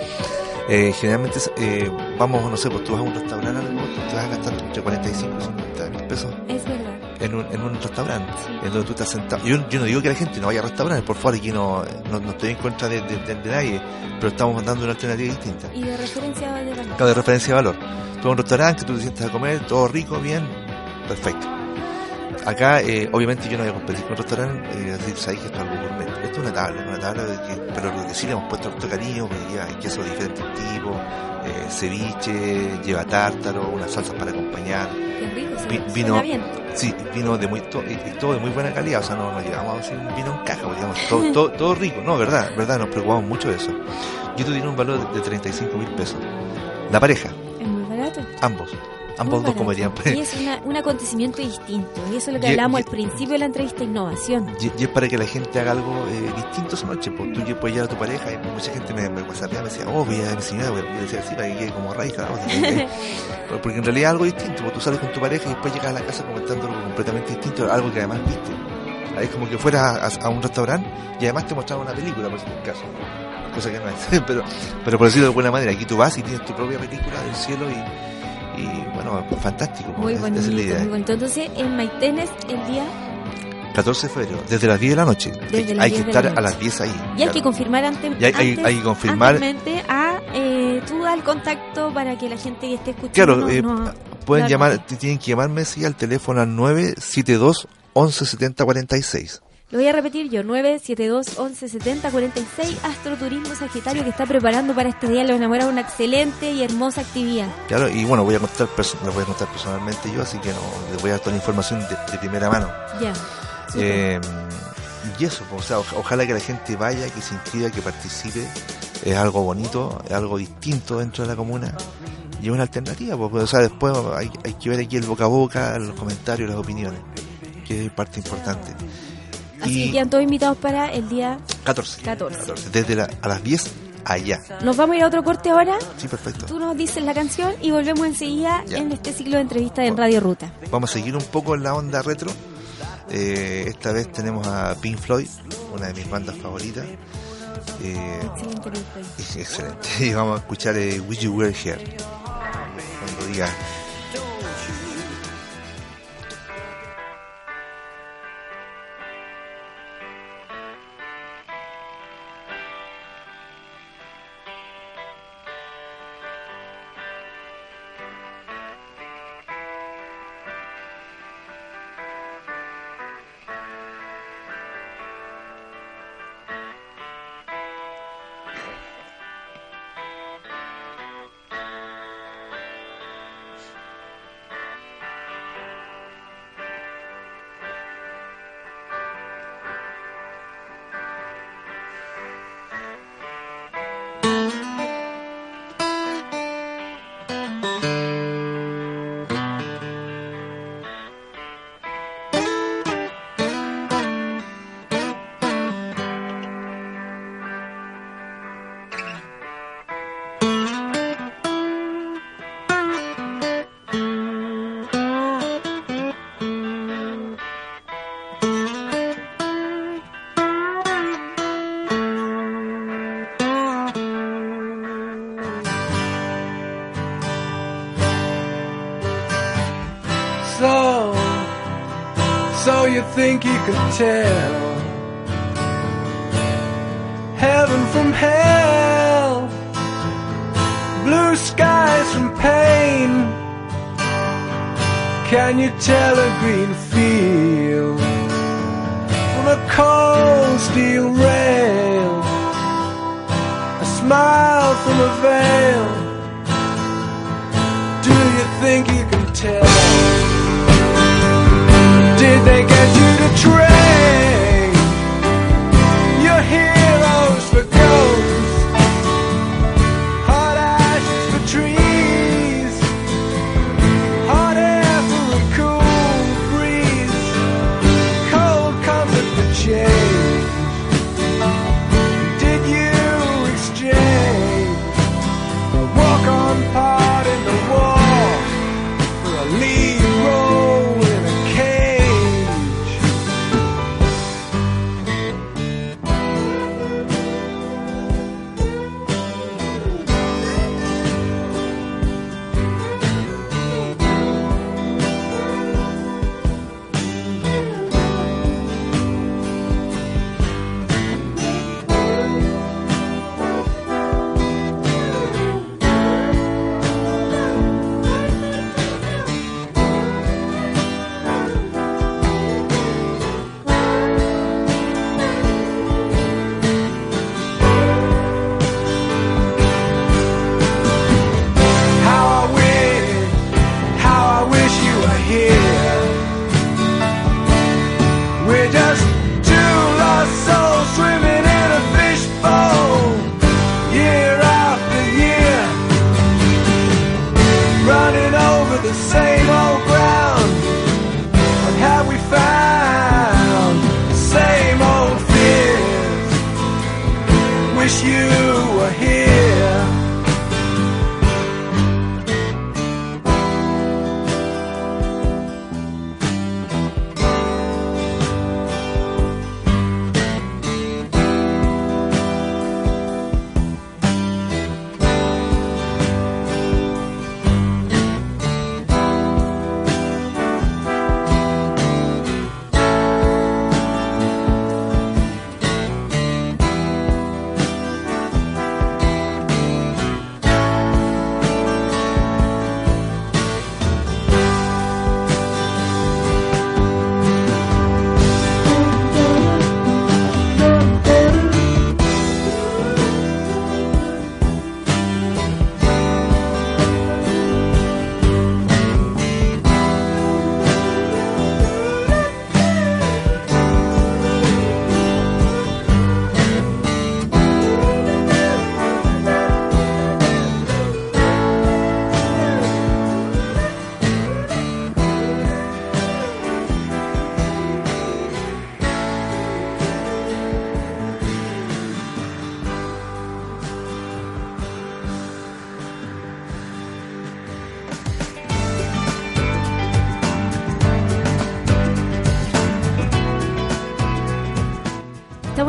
Eh, generalmente eh, vamos, no sé, pues tú vas a un restaurante algo, te vas a gastar entre 45 y 50 mil pesos Es verdad. en un, en un restaurante, Sí. en donde tú estás sentado. Yo, yo no digo que la gente no vaya a restaurantes, por favor, aquí no, no, no estoy en contra de, de- de- de nadie, pero estamos dando una alternativa distinta. Y de referencia de valor. Claro, de referencia de valor. Tú vas a un restaurante, que tú te sientas a comer, todo rico, bien, perfecto. Acá, eh, obviamente, yo no voy a competir con un restaurante, eh, decir, sabes que esto es algo gourmet. Esto es una tabla, una tabla de que, pero lo que sí le hemos puesto harto cariño, que lleva queso de diferentes tipos, eh, ceviche, lleva tártaro, unas salsas para acompañar. Rico, Vi- suena, vino- bien. Sí, vino de muy, to- y, y todo de muy buena calidad, o sea, no nos llevamos así un vino en caja, pues, digamos, todo, todo, *laughs* todo rico, no, verdad, verdad, nos preocupamos mucho de eso. Yo te tiene un valor de 35 mil pesos. La pareja, Es muy barato. ambos, ambos dos comerían. Y es una, un acontecimiento distinto. Y eso es lo que Y- hablábamos y- al principio de la entrevista, innovación. Y, es para que la gente haga algo eh, distinto esa noche, pues tú puedes llevar a tu pareja y mucha gente me, me whatsappea, me decía, oh, voy a mi señora, voy a- yo decía, sí, para que quede como raica, *laughs* porque en realidad es algo distinto, pues tú sales con tu pareja y después llegas a la casa comentando algo completamente distinto, algo que además viste. Es como que fueras a, a un restaurante y además te mostraron una película, por ejemplo, caso. Cosa que no es, *laughs* pero, pero por decirlo de alguna manera, aquí tú vas y tienes tu propia película del cielo y, y bueno, fantástico. Muy bonito, esa es la idea. Entonces, en Maitenes, el día, 14 de febrero, desde las 10 de la noche. Desde hay las hay 10 que de la estar a las 10 ahí. y hay claro. que confirmar antes. Y hay- hay- antes- hay que confirmar- a, eh, tú da el contacto para que la gente que esté escuchando. Claro, eh, no- pueden claro. llamar, tienen que llamarme sí, al teléfono al 972 11 70 46. Lo voy a repetir yo, 972 11 70 46 Astroturismo Sagitario que está preparando para este día los enamorados una excelente y hermosa actividad. Claro, y bueno, voy a contar, lo voy a contar personalmente yo, así que no, les voy a dar toda la información de, de primera mano. Ya. súper. Eh, y eso, pues, o sea, oj- ojalá que la gente vaya, que se inscriba, que participe. Es algo bonito, es algo distinto dentro de la comuna. Y es una alternativa, pues, o sea, después hay, hay que ver aquí el boca a boca, los comentarios, las opiniones, que es parte importante. Así y que quedan todos invitados para el día 14. 14. Desde la- a las 10 allá. Nos vamos a ir a otro corte ahora. Sí, perfecto. Tú nos dices la canción y volvemos enseguida Ya. en este ciclo de entrevistas en Radio Ruta. Vamos a seguir un poco en la onda retro. Eh, esta vez tenemos a Pink Floyd, una de mis bandas favoritas. Eh, Excelente grupo. es excelente. *laughs* Y vamos a escuchar eh, Wish You Were Here. Cuando diga Can you tell a green field from a cold steel rail? A smile from a veil. Do you think you can tell? Did they get you to train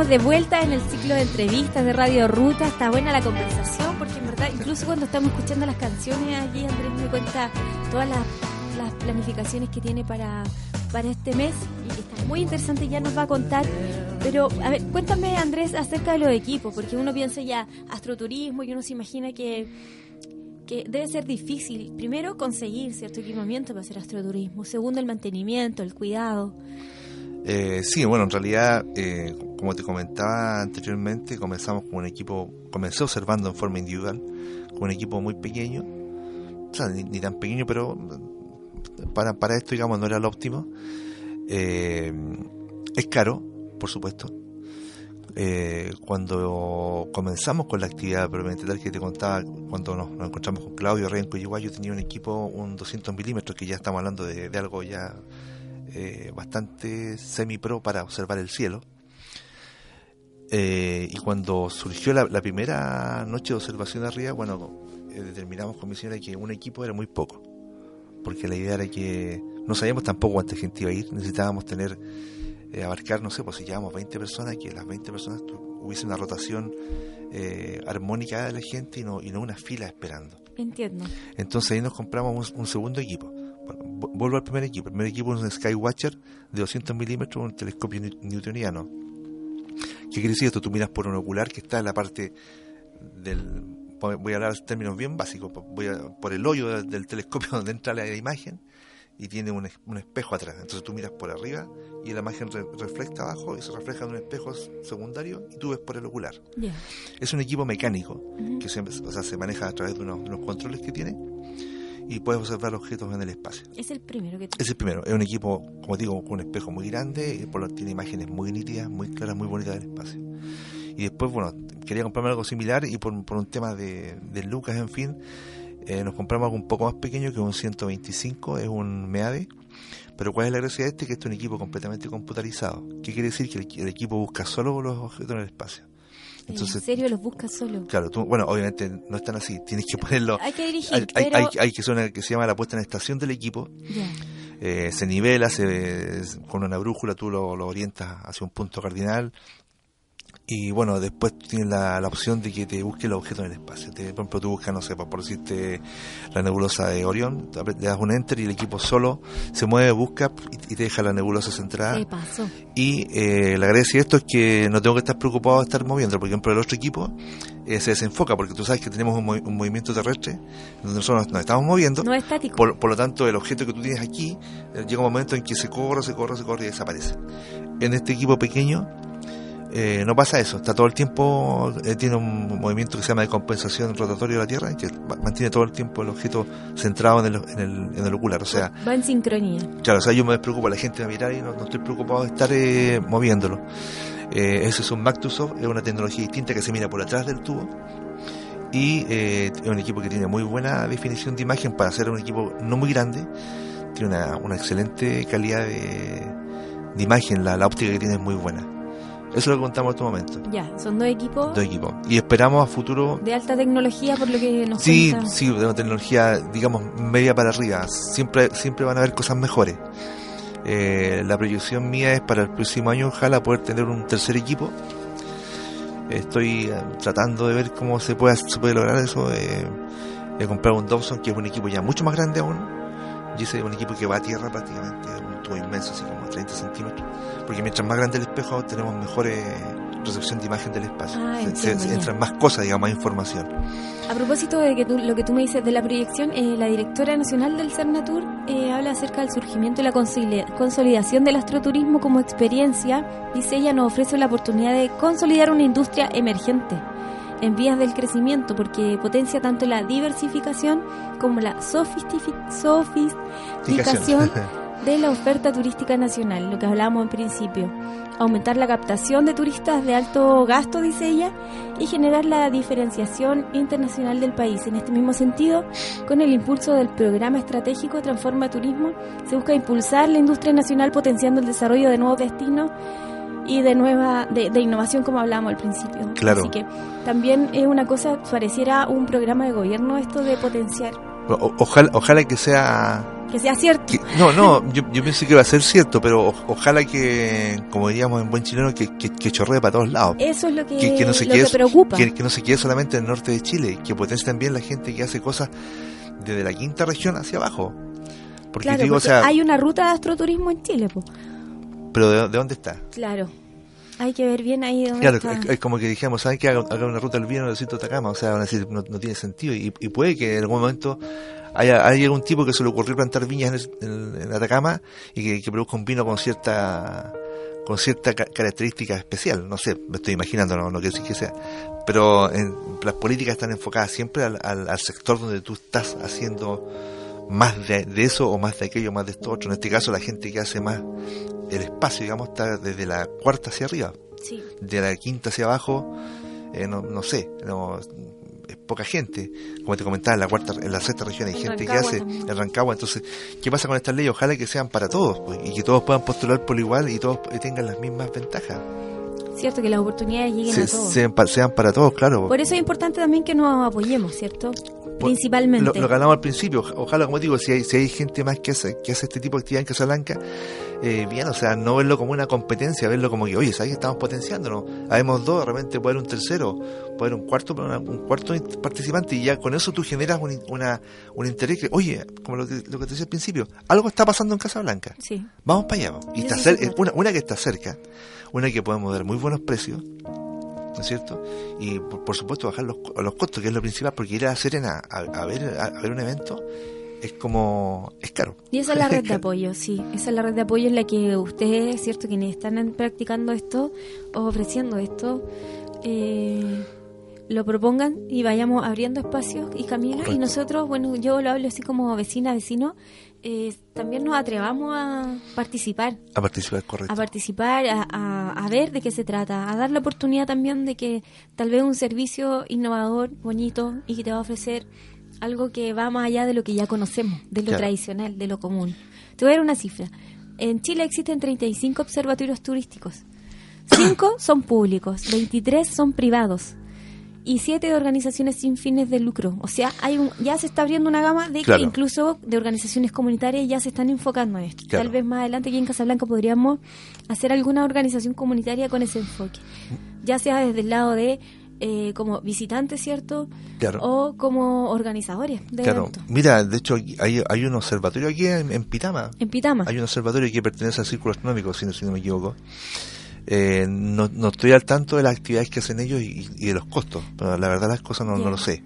De vuelta en el ciclo de entrevistas de Radio Ruta. Está buena la conversación porque en verdad, incluso cuando estamos escuchando las canciones, allí Andrés me cuenta todas las, las planificaciones que tiene para, para este mes y está muy interesante, ya nos va a contar. Pero, a ver, cuéntame Andrés acerca de los equipos, porque uno piensa ya astroturismo y uno se imagina que, que debe ser difícil, primero, conseguir cierto equipamiento para hacer astroturismo, segundo, el mantenimiento, el cuidado. Eh, sí, bueno, en realidad, eh, como te comentaba anteriormente, comenzamos con un equipo, comencé observando en forma individual, con un equipo muy pequeño, o sea, ni, ni tan pequeño, pero para, para esto, digamos, no era lo óptimo. Eh, es caro, por supuesto. Eh, cuando comenzamos con la actividad probablemente tal que te contaba, cuando nos, nos encontramos con Claudio Rey en Coyhua, yo tenía un equipo, un 200 milímetros, que ya estamos hablando de, de algo ya eh, bastante semi-pro para observar el cielo. Eh, y cuando surgió la, la, primera noche de observación arriba, bueno, eh, determinamos con mi señora que un equipo era muy poco, porque la idea era que no sabíamos tampoco cuánta gente iba a ir, necesitábamos tener, abarcar, no sé, pues si llevábamos 20 personas, que las 20 personas hubiese una rotación armónica de la gente y no, y no una fila esperando. Entiendo. Entonces ahí nos compramos un, un segundo equipo. Bueno, vuelvo al primer equipo. El primer equipo es un Skywatcher de 200 milímetros, un telescopio newtoniano. ¿Qué quiere decir esto? Tú miras por un ocular que está en la parte del... Voy a hablar en términos bien básicos. Voy a, por el hoyo del, del telescopio *laughs* donde entra la imagen y tiene un, un, espejo atrás. Entonces tú miras por arriba y la imagen re, refleja abajo y se refleja en un espejo secundario y tú ves por el ocular. Yeah. Es un equipo mecánico uh -huh. que se, o sea, se maneja a través de unos, de unos controles que tiene y puedes observar objetos en el espacio. Es el primero que Es el primero. Es un equipo, como digo, con un espejo muy grande y por lo tiene imágenes muy nítidas, muy claras, muy bonitas del espacio. Y después, bueno, quería comprarme algo similar y por, por un tema de, de lucas, en fin, eh, nos compramos algo un poco más pequeño que un 125, es un MEADE. Pero ¿cuál es la gracia de este? Que este es un equipo completamente computarizado. ¿Qué quiere decir? Que el, el equipo busca solo los objetos en el espacio. Entonces, ¿En serio los buscas solo? Claro, tú, bueno, obviamente no están así, tienes que ponerlo. Hay que dirigir, hay, pero... hay, hay, que hacer una que se llama la puesta en estación del equipo. Yeah. Eh, se nivela, se, con una brújula tú lo, lo, orientas hacia un punto cardinal. Y bueno, después tienes la, la opción de que te busque los objetos en el espacio. Te, por ejemplo, tú buscas, no sé, por, por decirte la nebulosa de Orión, le das un enter y el equipo solo se mueve, busca y, y te deja la nebulosa centrada. ¿Qué pasó? Y eh, la gracia de esto es que no tengo que estar preocupado de estar moviendo. Por ejemplo, el otro equipo eh, se desenfoca porque tú sabes que tenemos un, un, movimiento terrestre donde nosotros nos estamos moviendo. No es estático. Por, por, lo tanto, el objeto que tú tienes aquí eh, llega un momento en que se corre, se corre, se corre y desaparece. En este equipo pequeño eh, no pasa eso, está todo el tiempo, eh, tiene un movimiento que se llama de compensación rotatorio de la Tierra, que mantiene todo el tiempo el objeto centrado en el, en el, en el ocular, o sea... Va en sincronía. Claro, o sea, yo me despreocupo, la gente va a mirar y no, no estoy preocupado de estar eh, moviéndolo. Eh, eso es un Mactusoft, es una tecnología distinta que se mira por atrás del tubo y es un equipo que tiene muy buena definición de imagen para ser un equipo no muy grande, tiene una, una excelente calidad de, de imagen, la, la óptica que tiene es muy buena. Eso es lo que contamos en este momento. Ya, son dos equipos. Dos equipos. Y esperamos a futuro. De alta tecnología, por lo que nos Sí, cuenta. sí, de una tecnología, digamos, media para arriba. Siempre, siempre van a haber cosas mejores. Eh, la proyección mía es para el próximo año, ojalá poder tener un tercer equipo. Estoy eh, tratando de ver cómo se puede, se puede lograr eso. Eh, de comprar un Dobson, que es un equipo ya mucho más grande aún. Y ese es un equipo que va a tierra prácticamente, un tubo inmenso, así como 30 centímetros porque mientras más grande el espejo tenemos mejores recepción de imagen del espacio. Ah, se, entiendo, se, entran más cosas, digamos, más información. A propósito de que tú, lo que tú me dices de la proyección, eh, la directora nacional del CERNATUR eh, habla acerca del surgimiento y la consolidación del astroturismo como experiencia. Dice ella, nos ofrece la oportunidad de consolidar una industria emergente en vías del crecimiento porque potencia tanto la diversificación como la sofisticación *laughs* de la oferta turística nacional, lo que hablábamos en principio. Aumentar la captación de turistas de alto gasto, dice ella, y generar la diferenciación internacional del país. En este mismo sentido, con el impulso del programa estratégico Transforma Turismo, se busca impulsar la industria nacional potenciando el desarrollo de nuevos destinos y de nueva de, de, innovación como hablábamos al principio. Claro. Así que también es una cosa, pareciera un programa de gobierno esto de potenciar. O, ojalá, ojalá que sea Que sea cierto. que- no, no, yo, yo pienso que va a ser cierto, pero o- ojalá que, como diríamos en buen chileno, que, que, que chorree para todos lados. Eso es lo que, que, que no se lo quede, que preocupa. que, no se quede solamente en el norte de Chile, que potencie también la gente que hace cosas desde la quinta región hacia abajo. Porque claro, digo, o sea, hay una ruta de astroturismo en Chile, po. pero ¿de, de dónde está? Claro. Hay que ver bien ahí dónde Claro, está. es, es como que dijimos, ¿saben que haga, haga una ruta del vino en el sitio de Atacama? O sea, van a decir, no, no tiene sentido. Y, y puede que en algún momento haya, haya algún tipo que se le ocurrió plantar viñas en, el- en- en Atacama y que, que produzca un vino con cierta con cierta ca- característica especial. No sé, me estoy imaginando, no, no quiero decir que sea. Pero en- las políticas están enfocadas siempre al, al- al sector donde tú estás haciendo más de, de eso o más de aquello, más de esto otro. En este caso, la gente que hace más el espacio, digamos, está desde la cuarta hacia arriba Sí. de la quinta hacia abajo, eh, no, no sé, no, es poca gente. Como te comentaba, en la cuarta, en la sexta región hay En gente Rancagua que hace, también. en Rancagua. Entonces, ¿qué pasa con estas leyes? Ojalá que sean para todos pues, y que todos puedan postular por igual y todos tengan las mismas ventajas. Cierto que las oportunidades lleguen Se- a todos. sean, sean para todos, claro. Por eso es importante también que nos apoyemos, ¿cierto? Principalmente. Lo, lo que hablamos al principio, oj- ojalá, como digo, si hay, si hay gente más que hace, que hace este tipo de actividad en Casablanca, eh, bien, o sea, no verlo como una competencia, verlo como que, oye, ¿sabes que estamos potenciándonos? Habemos dos, de repente puede haber un tercero, puede haber un cuarto, una- un cuarto participante, y ya con eso tú generas un, una, un interés que, oye, como lo que, lo que te decía al principio, algo está pasando en Casablanca, Sí. vamos para allá. Y está cer- trata. una, una que está cerca, una que podemos dar muy buenos precios, ¿no es cierto? Y por, por supuesto bajar los, los costos, que es lo principal, porque ir a Serena a, a ver, a, a ver un evento es como, es caro. Y esa es la *laughs* red de apoyo, sí. Esa es la red de apoyo en la que ustedes, ¿cierto? Quienes están practicando esto o ofreciendo esto, eh, lo propongan y vayamos abriendo espacios y caminos. Y nosotros, bueno, yo lo hablo así como vecina, vecino, eh, también nos atrevamos a participar. A participar, correcto. a participar, a, a- a ver de qué se trata, a dar la oportunidad también de que tal vez un servicio innovador, bonito y que te va a ofrecer algo que va más allá de lo que ya conocemos, de lo Claro. tradicional, de lo común. Te voy a dar una cifra. En Chile existen 35 observatorios turísticos. *clears throat* 5 son públicos, 23 son privados y 7 de organizaciones sin fines de lucro. O sea, hay un, ya se está abriendo una gama de Claro. que incluso de organizaciones comunitarias ya se están enfocando en esto. Claro. Tal vez más adelante aquí en Casablanca podríamos hacer alguna organización comunitaria con ese enfoque. Ya sea desde el lado de eh, como visitantes, ¿cierto? Claro. O como organizadores de Claro, mira, de hecho hay, hay un observatorio aquí en, en Pitama. En Pitama. Hay un observatorio que pertenece al Círculo Astronómico, si no, si no me equivoco. Eh, no, no estoy al tanto de las actividades que hacen ellos y, y de los costos. Pero la verdad las cosas no, no lo sé.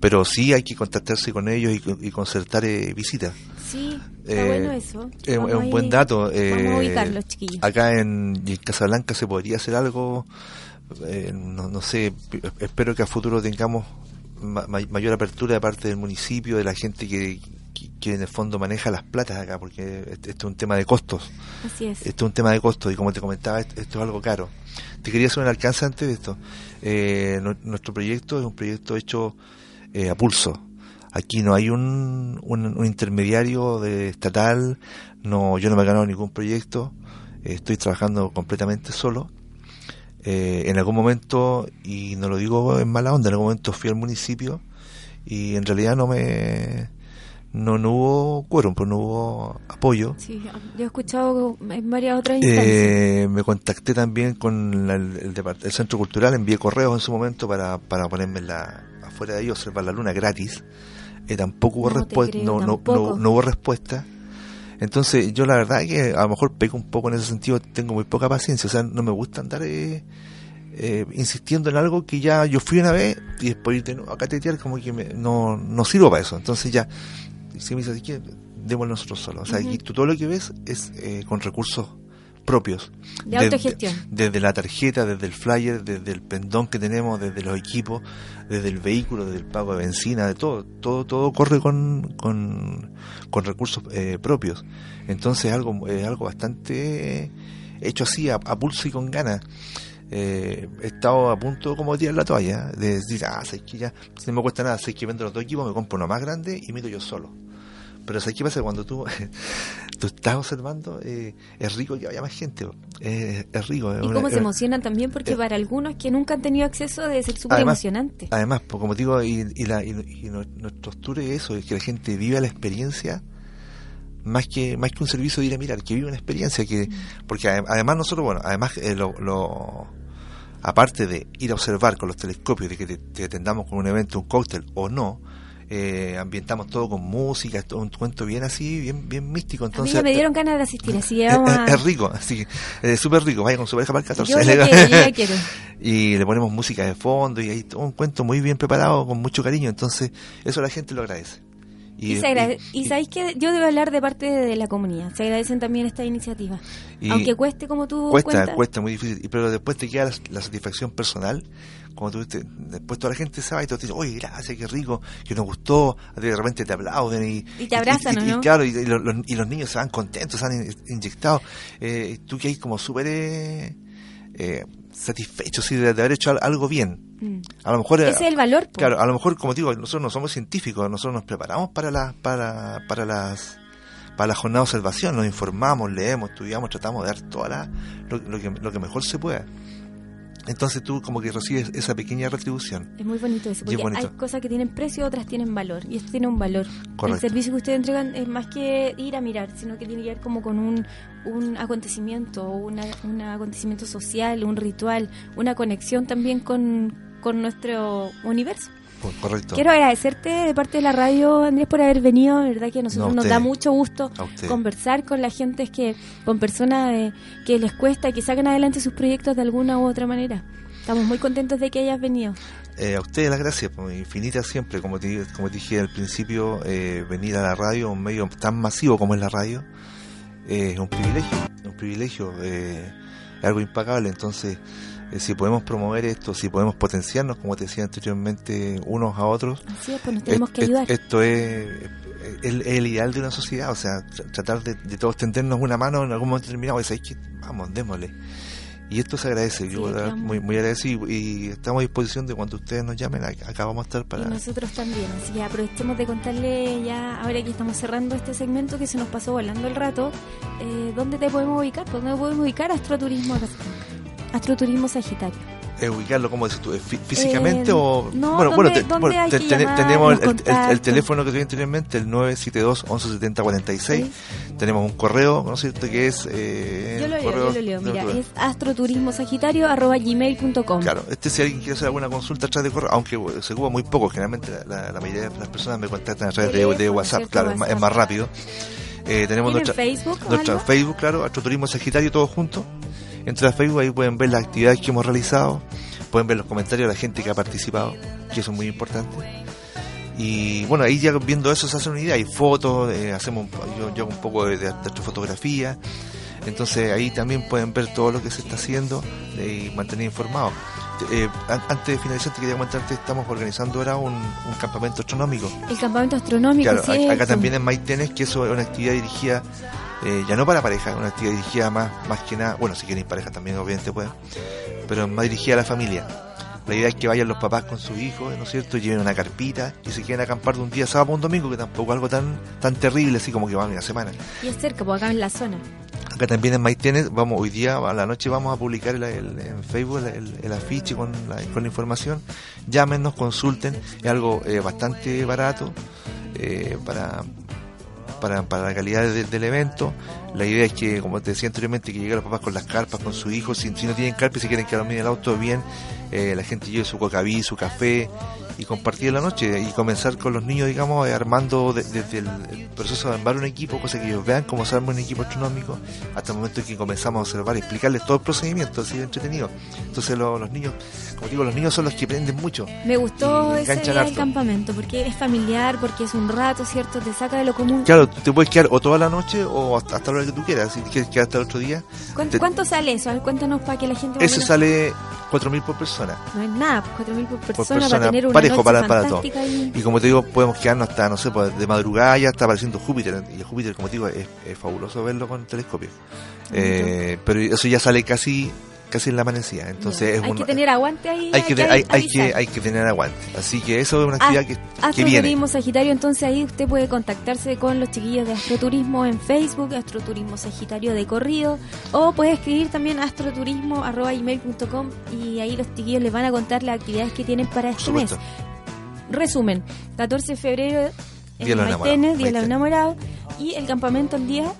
Pero sí hay que contactarse con ellos y, y concertar eh, visitas. Sí, está Eh, bueno eso. Es, un buen dato. Vamos eh, a ubicarlos, chiquillos. Acá en, Casablanca se podría hacer algo, eh, no, no sé, espero que a futuro tengamos ma- ma- mayor apertura de parte del municipio, de la gente que, que, en el fondo maneja las platas acá, porque este, este es un tema de costos. Así es. Esto es un tema de costos y como te comentaba, esto, es algo caro. Te quería hacer un alcance antes de esto. Eh, nu- nuestro proyecto es un proyecto hecho eh, a pulso. Aquí no hay un, un, un intermediario de estatal, no, yo no me he ganado ningún proyecto, eh, estoy trabajando completamente solo. Eh, en algún momento, y no lo digo en mala onda, en algún momento fui al municipio y en realidad no me no, no hubo quórum, pues no hubo apoyo. Sí, yo he escuchado en varias otras instancias. Eh, me contacté también con la- el, el Centro Cultural, envié correos en su momento para, para ponerme la, afuera de ahí, observar la luna gratis. Eh, tampoco hubo No creo, no, no, tampoco. no, no hubo respuesta. Entonces, yo la verdad que a lo mejor pego un poco en ese sentido, tengo muy poca paciencia, o sea, no me gusta andar eh, eh, insistiendo en algo que ya yo fui una vez y después irte no, acá tetear como que me- no, no sirvo para eso. Entonces ya, si me dice así que démoslo nosotros solos. O sea, Ujú. aquí tú todo lo que ves es eh, con recursos propios. De Desde- autogestión. Desde la tarjeta, desde el flyer, desde el pendón que tenemos, desde los equipos, desde el vehículo, desde el pago de benzina, de todo. Todo, todo corre con, con, con recursos eh, propios. Entonces algo, es algo bastante hecho así, a, a pulso y con ganas. Eh, he estado a punto como de tirar la toalla, de decir, ah, sé que ya, si no me cuesta nada, sé que vendo los dos equipos, me compro uno más grande y miro yo solo. Pero ¿sabes qué pasa? Cuando tú, *laughs* tú estás observando, eh, es rico que haya más gente, eh, es rico. Y cómo se emocionan también, porque eh, para algunos que nunca han tenido acceso debe ser súper emocionante. Además, pues, como digo, y, y, la, y, y nu- nuestros tours es eso, es que la gente vive la experiencia más que más que un servicio de ir a mirar, que vive una experiencia que porque ade- además nosotros bueno, además eh, lo, lo- aparte de ir a observar con los telescopios de que te, te atendamos con un evento, un cóctel o no, eh, ambientamos todo con música, es todo un cuento bien así, bien bien místico, A mí entonces me dieron ganas de asistir, así que es, vamos a... es- rico, así que es súper rico, vaya con su pareja para el 14. Yo ya quiero, yo ya quiero. y le ponemos música de fondo y hay todo un cuento muy bien preparado, con mucho cariño, entonces eso la gente lo agradece. Y, y sabéis que yo debo hablar de parte de la comunidad. Se agradecen también estas iniciativas. y Aunque cueste como tú cuesta, cuentas. cuesta muy difícil, y- pero después te queda la, la satisfacción personal, cuando tú después toda la gente se va y te dice, oye, gracias, qué rico, que nos gustó, de repente te aplauden y, Y te abrazan, y, ¿o y- y no? claro, y, los, los- y los niños se van contentos, se han in- inyectado, eh, tú que hay como súper eh, eh, satisfecho sí, de, de haber hecho al- algo bien. Mm. A lo mejor... Ese es el valor. Claro, a lo mejor, como digo, nosotros no somos científicos, nosotros nos preparamos para las, para, para las, para la jornada de observación, nos informamos, leemos, estudiamos, tratamos de dar toda la, lo, lo que, lo que mejor se pueda. Entonces tú como que recibes esa pequeña retribución. Es muy bonito eso, es porque hay cosas que tienen precio, otras tienen valor, y esto tiene un valor. Correcto. El servicio que ustedes entregan es más que ir a mirar, sino que tiene que ver como con un, un acontecimiento, una, un acontecimiento social, un ritual, una conexión también con, con nuestro universo. Pues, correcto. Quiero agradecerte de parte de la radio, Andrés, por haber venido. De verdad que a nosotros No, nos da mucho gusto conversar con la gente es que con personas eh, que les cuesta, que sacan adelante sus proyectos de alguna u otra manera. Estamos muy contentos de que hayas venido. Eh, a ustedes las gracias, pues, infinitas siempre, como te, como te dije al principio, eh, venir a la radio, un medio tan masivo como es la radio, es un privilegio, un privilegio, eh, algo impagable, entonces si podemos promover esto, si podemos potenciarnos, como te decía anteriormente, unos a otros, Así es, pues nos tenemos que ayudar. esto es el, el ideal de una sociedad, o sea, tr- tratar de, de todos tendernos una mano en algún momento determinado y decir, que vamos, démosle. Y esto se agradece, Sí, yo muy, muy agradecido y, y estamos a disposición de cuando ustedes nos llamen, ac- acá vamos a estar para... Y nosotros también, así que aprovechemos de contarle ya, ahora que estamos cerrando este segmento que se nos pasó volando el rato, eh, ¿dónde te podemos ubicar? ¿Por ¿Dónde podemos ubicar Astroturismo Astroturismo Sagitario? eh, ubicarlo, como dices tú? eh, fí- ¿Físicamente Eh, o...? no, bueno, ¿dónde- bueno, te- bueno, te- llamar, tenemos el, el- el teléfono que di anteriormente, el 972 1170 46 Sí. Tenemos un correo, ¿no es cierto? Que es... Eh, Yo lo leo, correo yo lo leo, mira, es astroturismosagitario arroba gmail.com. Claro, este si alguien quiere hacer alguna consulta a través de correo, aunque se ocupa muy poco, generalmente la, la- la mayoría de las personas me contactan a través de, WhatsApp, ¿cierto? claro, es más- es más rápido. Eh, tenemos ¿Tienen nuestra, Facebook nuestra? Facebook, claro, Astroturismo Sagitario, todo junto. Entra a Facebook, ahí pueden ver las actividades que hemos realizado, pueden ver los comentarios de la gente que ha participado, que eso es muy importante. Y bueno, ahí ya viendo eso se hace una idea, hay fotos, eh, hacemos yo, yo hago un poco de, de astrofotografía, entonces ahí también pueden ver todo lo que se está haciendo y mantener informados. Eh, an- antes de finalizar, te quería comentarte, estamos organizando ahora un, un campamento astronómico. El campamento astronómico, Claro, acá ¿cierto? también en Maitenes, que eso es una actividad dirigida, eh, ya no para pareja, una actividad dirigida más, más que nada, bueno, si quieren pareja también obviamente pueden, pero más dirigida a la familia. La idea es que vayan los papás con sus hijos, ¿no es cierto? Lleven una carpita y se queden a acampar de un día sábado a un domingo, que tampoco es algo tan, tan terrible así como que van una semana. Y es cerca, pues acá en la zona. Acá también en Maitenes, vamos, hoy día a la noche vamos a publicar el, el- en Facebook el, el- el afiche con la, con la información. Llámenos, consulten, es algo eh, bastante barato eh, para, para, para la calidad de- del evento. La idea es que, como te decía anteriormente, que lleguen los papás con las carpas, con su hijo. Si, no tienen carpas y si quieren quedar dormir en el auto, bien. Eh, la gente lleve su cocaví, su café y compartir la noche y comenzar con los niños, digamos, eh, armando de- desde el, el proceso de armar un equipo, cosa que ellos vean cómo se arma un equipo astronómico, hasta el momento en que comenzamos a observar y explicarles todo el procedimiento, así de entretenido. Entonces lo- los niños, como digo, los niños son los que aprenden mucho. Me gustó ese día del campamento, porque es familiar, porque es un rato, ¿cierto? Te saca de lo común. Claro, te puedes quedar o toda la noche o hasta, hasta la hora que tú quieras, si quieres quedar hasta el otro día. ¿Cuánto, te- cuánto sale eso? Ver, cuéntanos para que la gente... Eso sale 4.000 por persona. No es nada, pues 4.000 por persona, persona, para tener una para- para todo. Y como te digo, podemos quedarnos hasta, no sé, pues, de madrugada ya está apareciendo Júpiter. Y Júpiter, como te digo, es, es fabuloso verlo con el telescopio. Eh, pero eso ya sale casi casi en la amanecida. Entonces es hay un- que tener aguante ahí. hay que, hay, hay que avisar. hay que tener aguante. Así que eso es una Ah, actividad que, que viene. Astroturismo Sagitario, entonces ahí usted puede contactarse con los chiquillos de Astroturismo en Facebook, Astroturismo Sagitario de corrido, o puede escribir también astroturismo.com y ahí los chiquillos les van a contar las actividades que tienen para este mes. Resumen, 14 de febrero en Día de los Enamorados, ¿Y el campamento el día?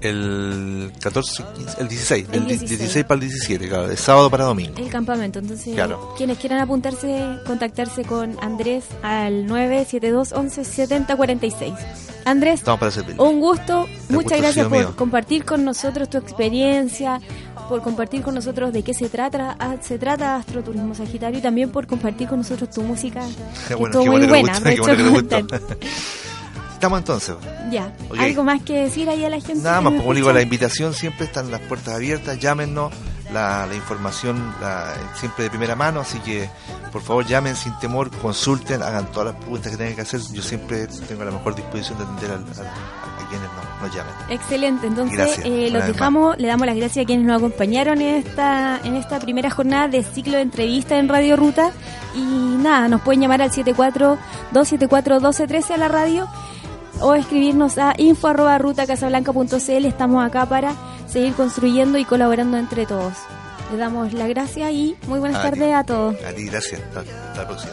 El 14, 15, el 16, El del 16. 16 para el 17, claro, de sábado para domingo. El campamento. Entonces, Claro. quienes quieran apuntarse, contactarse con Andrés al 972 11 70 46. Andrés, para un gusto. El Muchas gusto ha gracias por mío. compartir con nosotros tu experiencia, por compartir con nosotros de qué se trata, se trata Astroturismo Sagitario y también por compartir con nosotros tu música. que Bueno, estuvo qué muy bueno que le buena. gustó, de qué bueno que. Estamos entonces. Ya. ¿algo más que decir ahí a la gente? Nada más, nos como digo, la invitación siempre están las puertas abiertas, llámenos, la, la información la- siempre de primera mano, así que por favor llamen sin temor, consulten, hagan todas las preguntas que tengan que hacer, yo siempre tengo la mejor disposición de atender al- al- a, quienes nos, nos llamen. Excelente, entonces eh, los dejamos, le damos las gracias a quienes nos acompañaron en esta, en esta primera jornada de ciclo de entrevistas en Radio Ruta y nada, nos pueden llamar al 74-274-1213 a la radio o escribirnos a info arroba rutacasablanca.cl, estamos acá para seguir construyendo y colaborando entre todos. Les damos las gracias y muy buenas A ti. tardes a todos. A ti, gracias. Hasta, hasta la próxima.